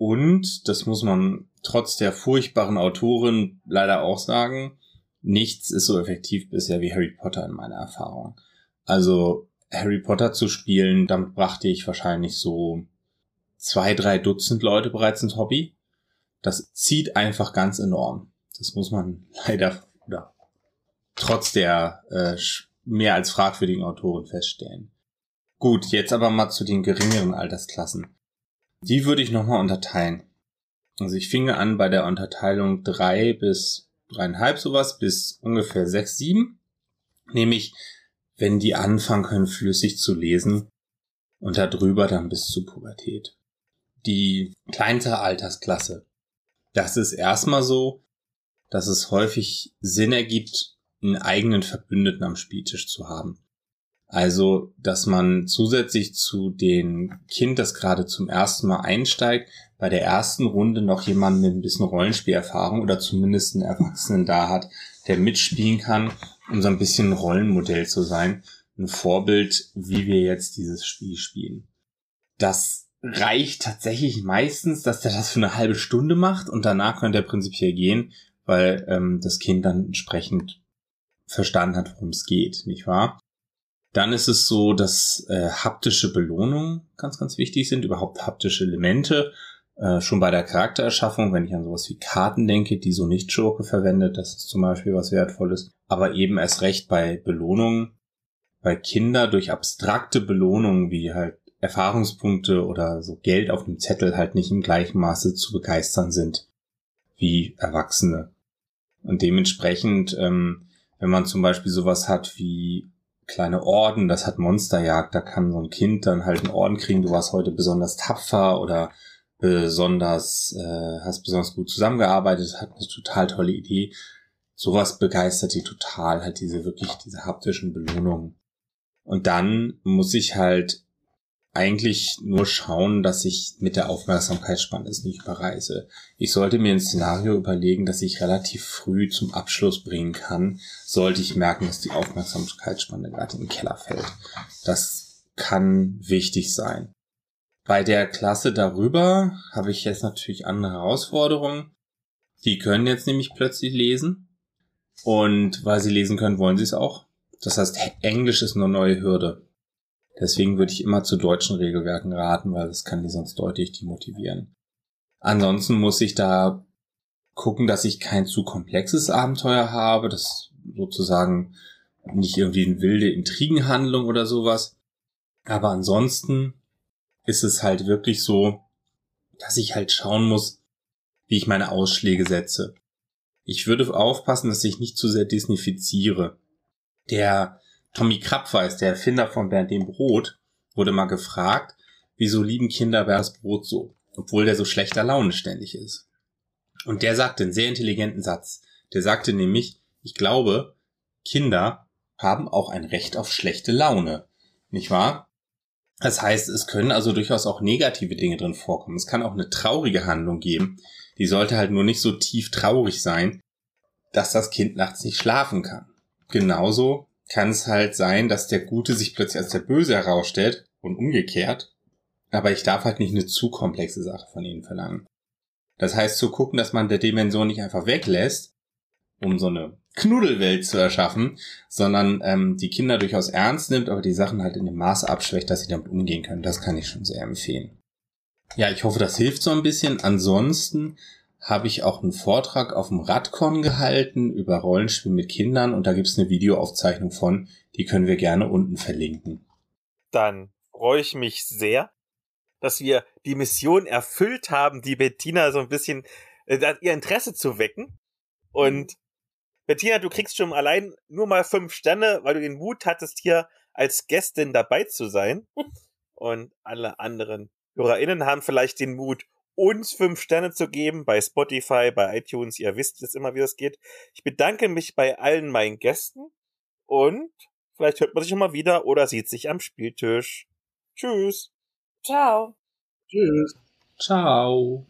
Und, das muss man trotz der furchtbaren Autorin leider auch sagen, nichts ist so effektiv bisher wie Harry Potter in meiner Erfahrung. Also Harry Potter zu spielen, damit brachte ich wahrscheinlich so zwei, drei Dutzend Leute bereits ins Hobby. Das zieht einfach ganz enorm. Das muss man leider oder trotz der äh, mehr als fragwürdigen Autoren feststellen. Gut, jetzt aber mal zu den geringeren Altersklassen. Die würde ich nochmal unterteilen. Also ich finge an bei der Unterteilung drei bis dreieinhalb sowas bis ungefähr sechs, sieben. Nämlich, wenn die anfangen können, flüssig zu lesen und darüber dann bis zur Pubertät die kleinste Altersklasse. Das ist erstmal so, dass es häufig Sinn ergibt, einen eigenen Verbündeten am Spieltisch zu haben. Also, dass man zusätzlich zu dem Kind, das gerade zum ersten Mal einsteigt, bei der ersten Runde noch jemanden mit ein bisschen Rollenspielerfahrung oder zumindest einen Erwachsenen da hat, der mitspielen kann, um so ein bisschen ein Rollenmodell zu sein. Ein Vorbild, wie wir jetzt dieses Spiel spielen. Das reicht tatsächlich meistens, dass der das für eine halbe Stunde macht und danach könnte er prinzipiell gehen, weil ähm, das Kind dann entsprechend verstanden hat, worum es geht, nicht wahr? Dann ist es so, dass äh, haptische Belohnungen ganz, ganz wichtig sind, überhaupt haptische Elemente. Äh, schon bei der Charaktererschaffung, wenn ich an sowas wie Karten denke, die so nicht Schurke verwendet, das ist zum Beispiel was Wertvolles. Aber eben erst recht bei Belohnungen, weil Kinder durch abstrakte Belohnungen wie halt Erfahrungspunkte oder so Geld auf dem Zettel halt nicht im gleichen Maße zu begeistern sind wie Erwachsene. Und dementsprechend, ähm, wenn man zum Beispiel sowas hat wie kleine Orden, das hat Monsterjagd, da kann so ein Kind dann halt einen Orden kriegen, du warst heute besonders tapfer oder besonders, äh, hast besonders gut zusammengearbeitet, hat eine total tolle Idee. Sowas begeistert die total, halt diese wirklich, diese haptischen Belohnungen. Und dann muss ich halt eigentlich nur schauen, dass ich mit der Aufmerksamkeitsspanne es nicht überreise. Ich sollte mir ein Szenario überlegen, das ich relativ früh zum Abschluss bringen kann, sollte ich merken, dass die Aufmerksamkeitsspanne gerade in den Keller fällt. Das kann wichtig sein. Bei der Klasse darüber habe ich jetzt natürlich andere Herausforderungen. Die können jetzt nämlich plötzlich lesen. Und weil sie lesen können, wollen sie es auch. Das heißt, Englisch ist eine neue Hürde. Deswegen würde ich immer zu deutschen Regelwerken raten, weil das kann die sonst deutlich demotivieren. Ansonsten muss ich da gucken, dass ich kein zu komplexes Abenteuer habe, das sozusagen nicht irgendwie eine wilde Intrigenhandlung oder sowas. Aber ansonsten ist es halt wirklich so, dass ich halt schauen muss, wie ich meine Ausschläge setze. Ich würde aufpassen, dass ich nicht zu sehr disnifiziere. Der Tommy Krabweis, der Erfinder von Bernd dem Brot, wurde mal gefragt, wieso lieben Kinder Bernds Brot so, obwohl der so schlechter Laune ständig ist. Und der sagte einen sehr intelligenten Satz. Der sagte nämlich, ich glaube, Kinder haben auch ein Recht auf schlechte Laune. Nicht wahr? Das heißt, es können also durchaus auch negative Dinge drin vorkommen. Es kann auch eine traurige Handlung geben. Die sollte halt nur nicht so tief traurig sein, dass das Kind nachts nicht schlafen kann. Genauso kann es halt sein, dass der Gute sich plötzlich als der Böse herausstellt und umgekehrt. Aber ich darf halt nicht eine zu komplexe Sache von ihnen verlangen. Das heißt, zu gucken, dass man der Dimension nicht einfach weglässt, um so eine Knuddelwelt zu erschaffen, sondern ähm, die Kinder durchaus ernst nimmt, aber die Sachen halt in dem Maße abschwächt, dass sie damit umgehen können. Das kann ich schon sehr empfehlen. Ja, ich hoffe, das hilft so ein bisschen. Ansonsten habe ich auch einen Vortrag auf dem Radcon gehalten über Rollenspiel mit Kindern und da gibt es eine Videoaufzeichnung von, die können wir gerne unten verlinken. Dann freue ich mich sehr, dass wir die Mission erfüllt haben, die Bettina so ein bisschen äh, ihr Interesse zu wecken. Und Bettina, du kriegst schon allein nur mal fünf Sterne, weil du den Mut hattest, hier als Gästin dabei zu sein. Und alle anderen HörerInnen haben vielleicht den Mut, uns fünf Sterne zu geben bei Spotify, bei iTunes. Ihr wisst jetzt immer, wie das geht. Ich bedanke mich bei allen meinen Gästen und vielleicht hört man sich mal wieder oder sieht sich am Spieltisch. Tschüss. Ciao. Tschüss. Ciao.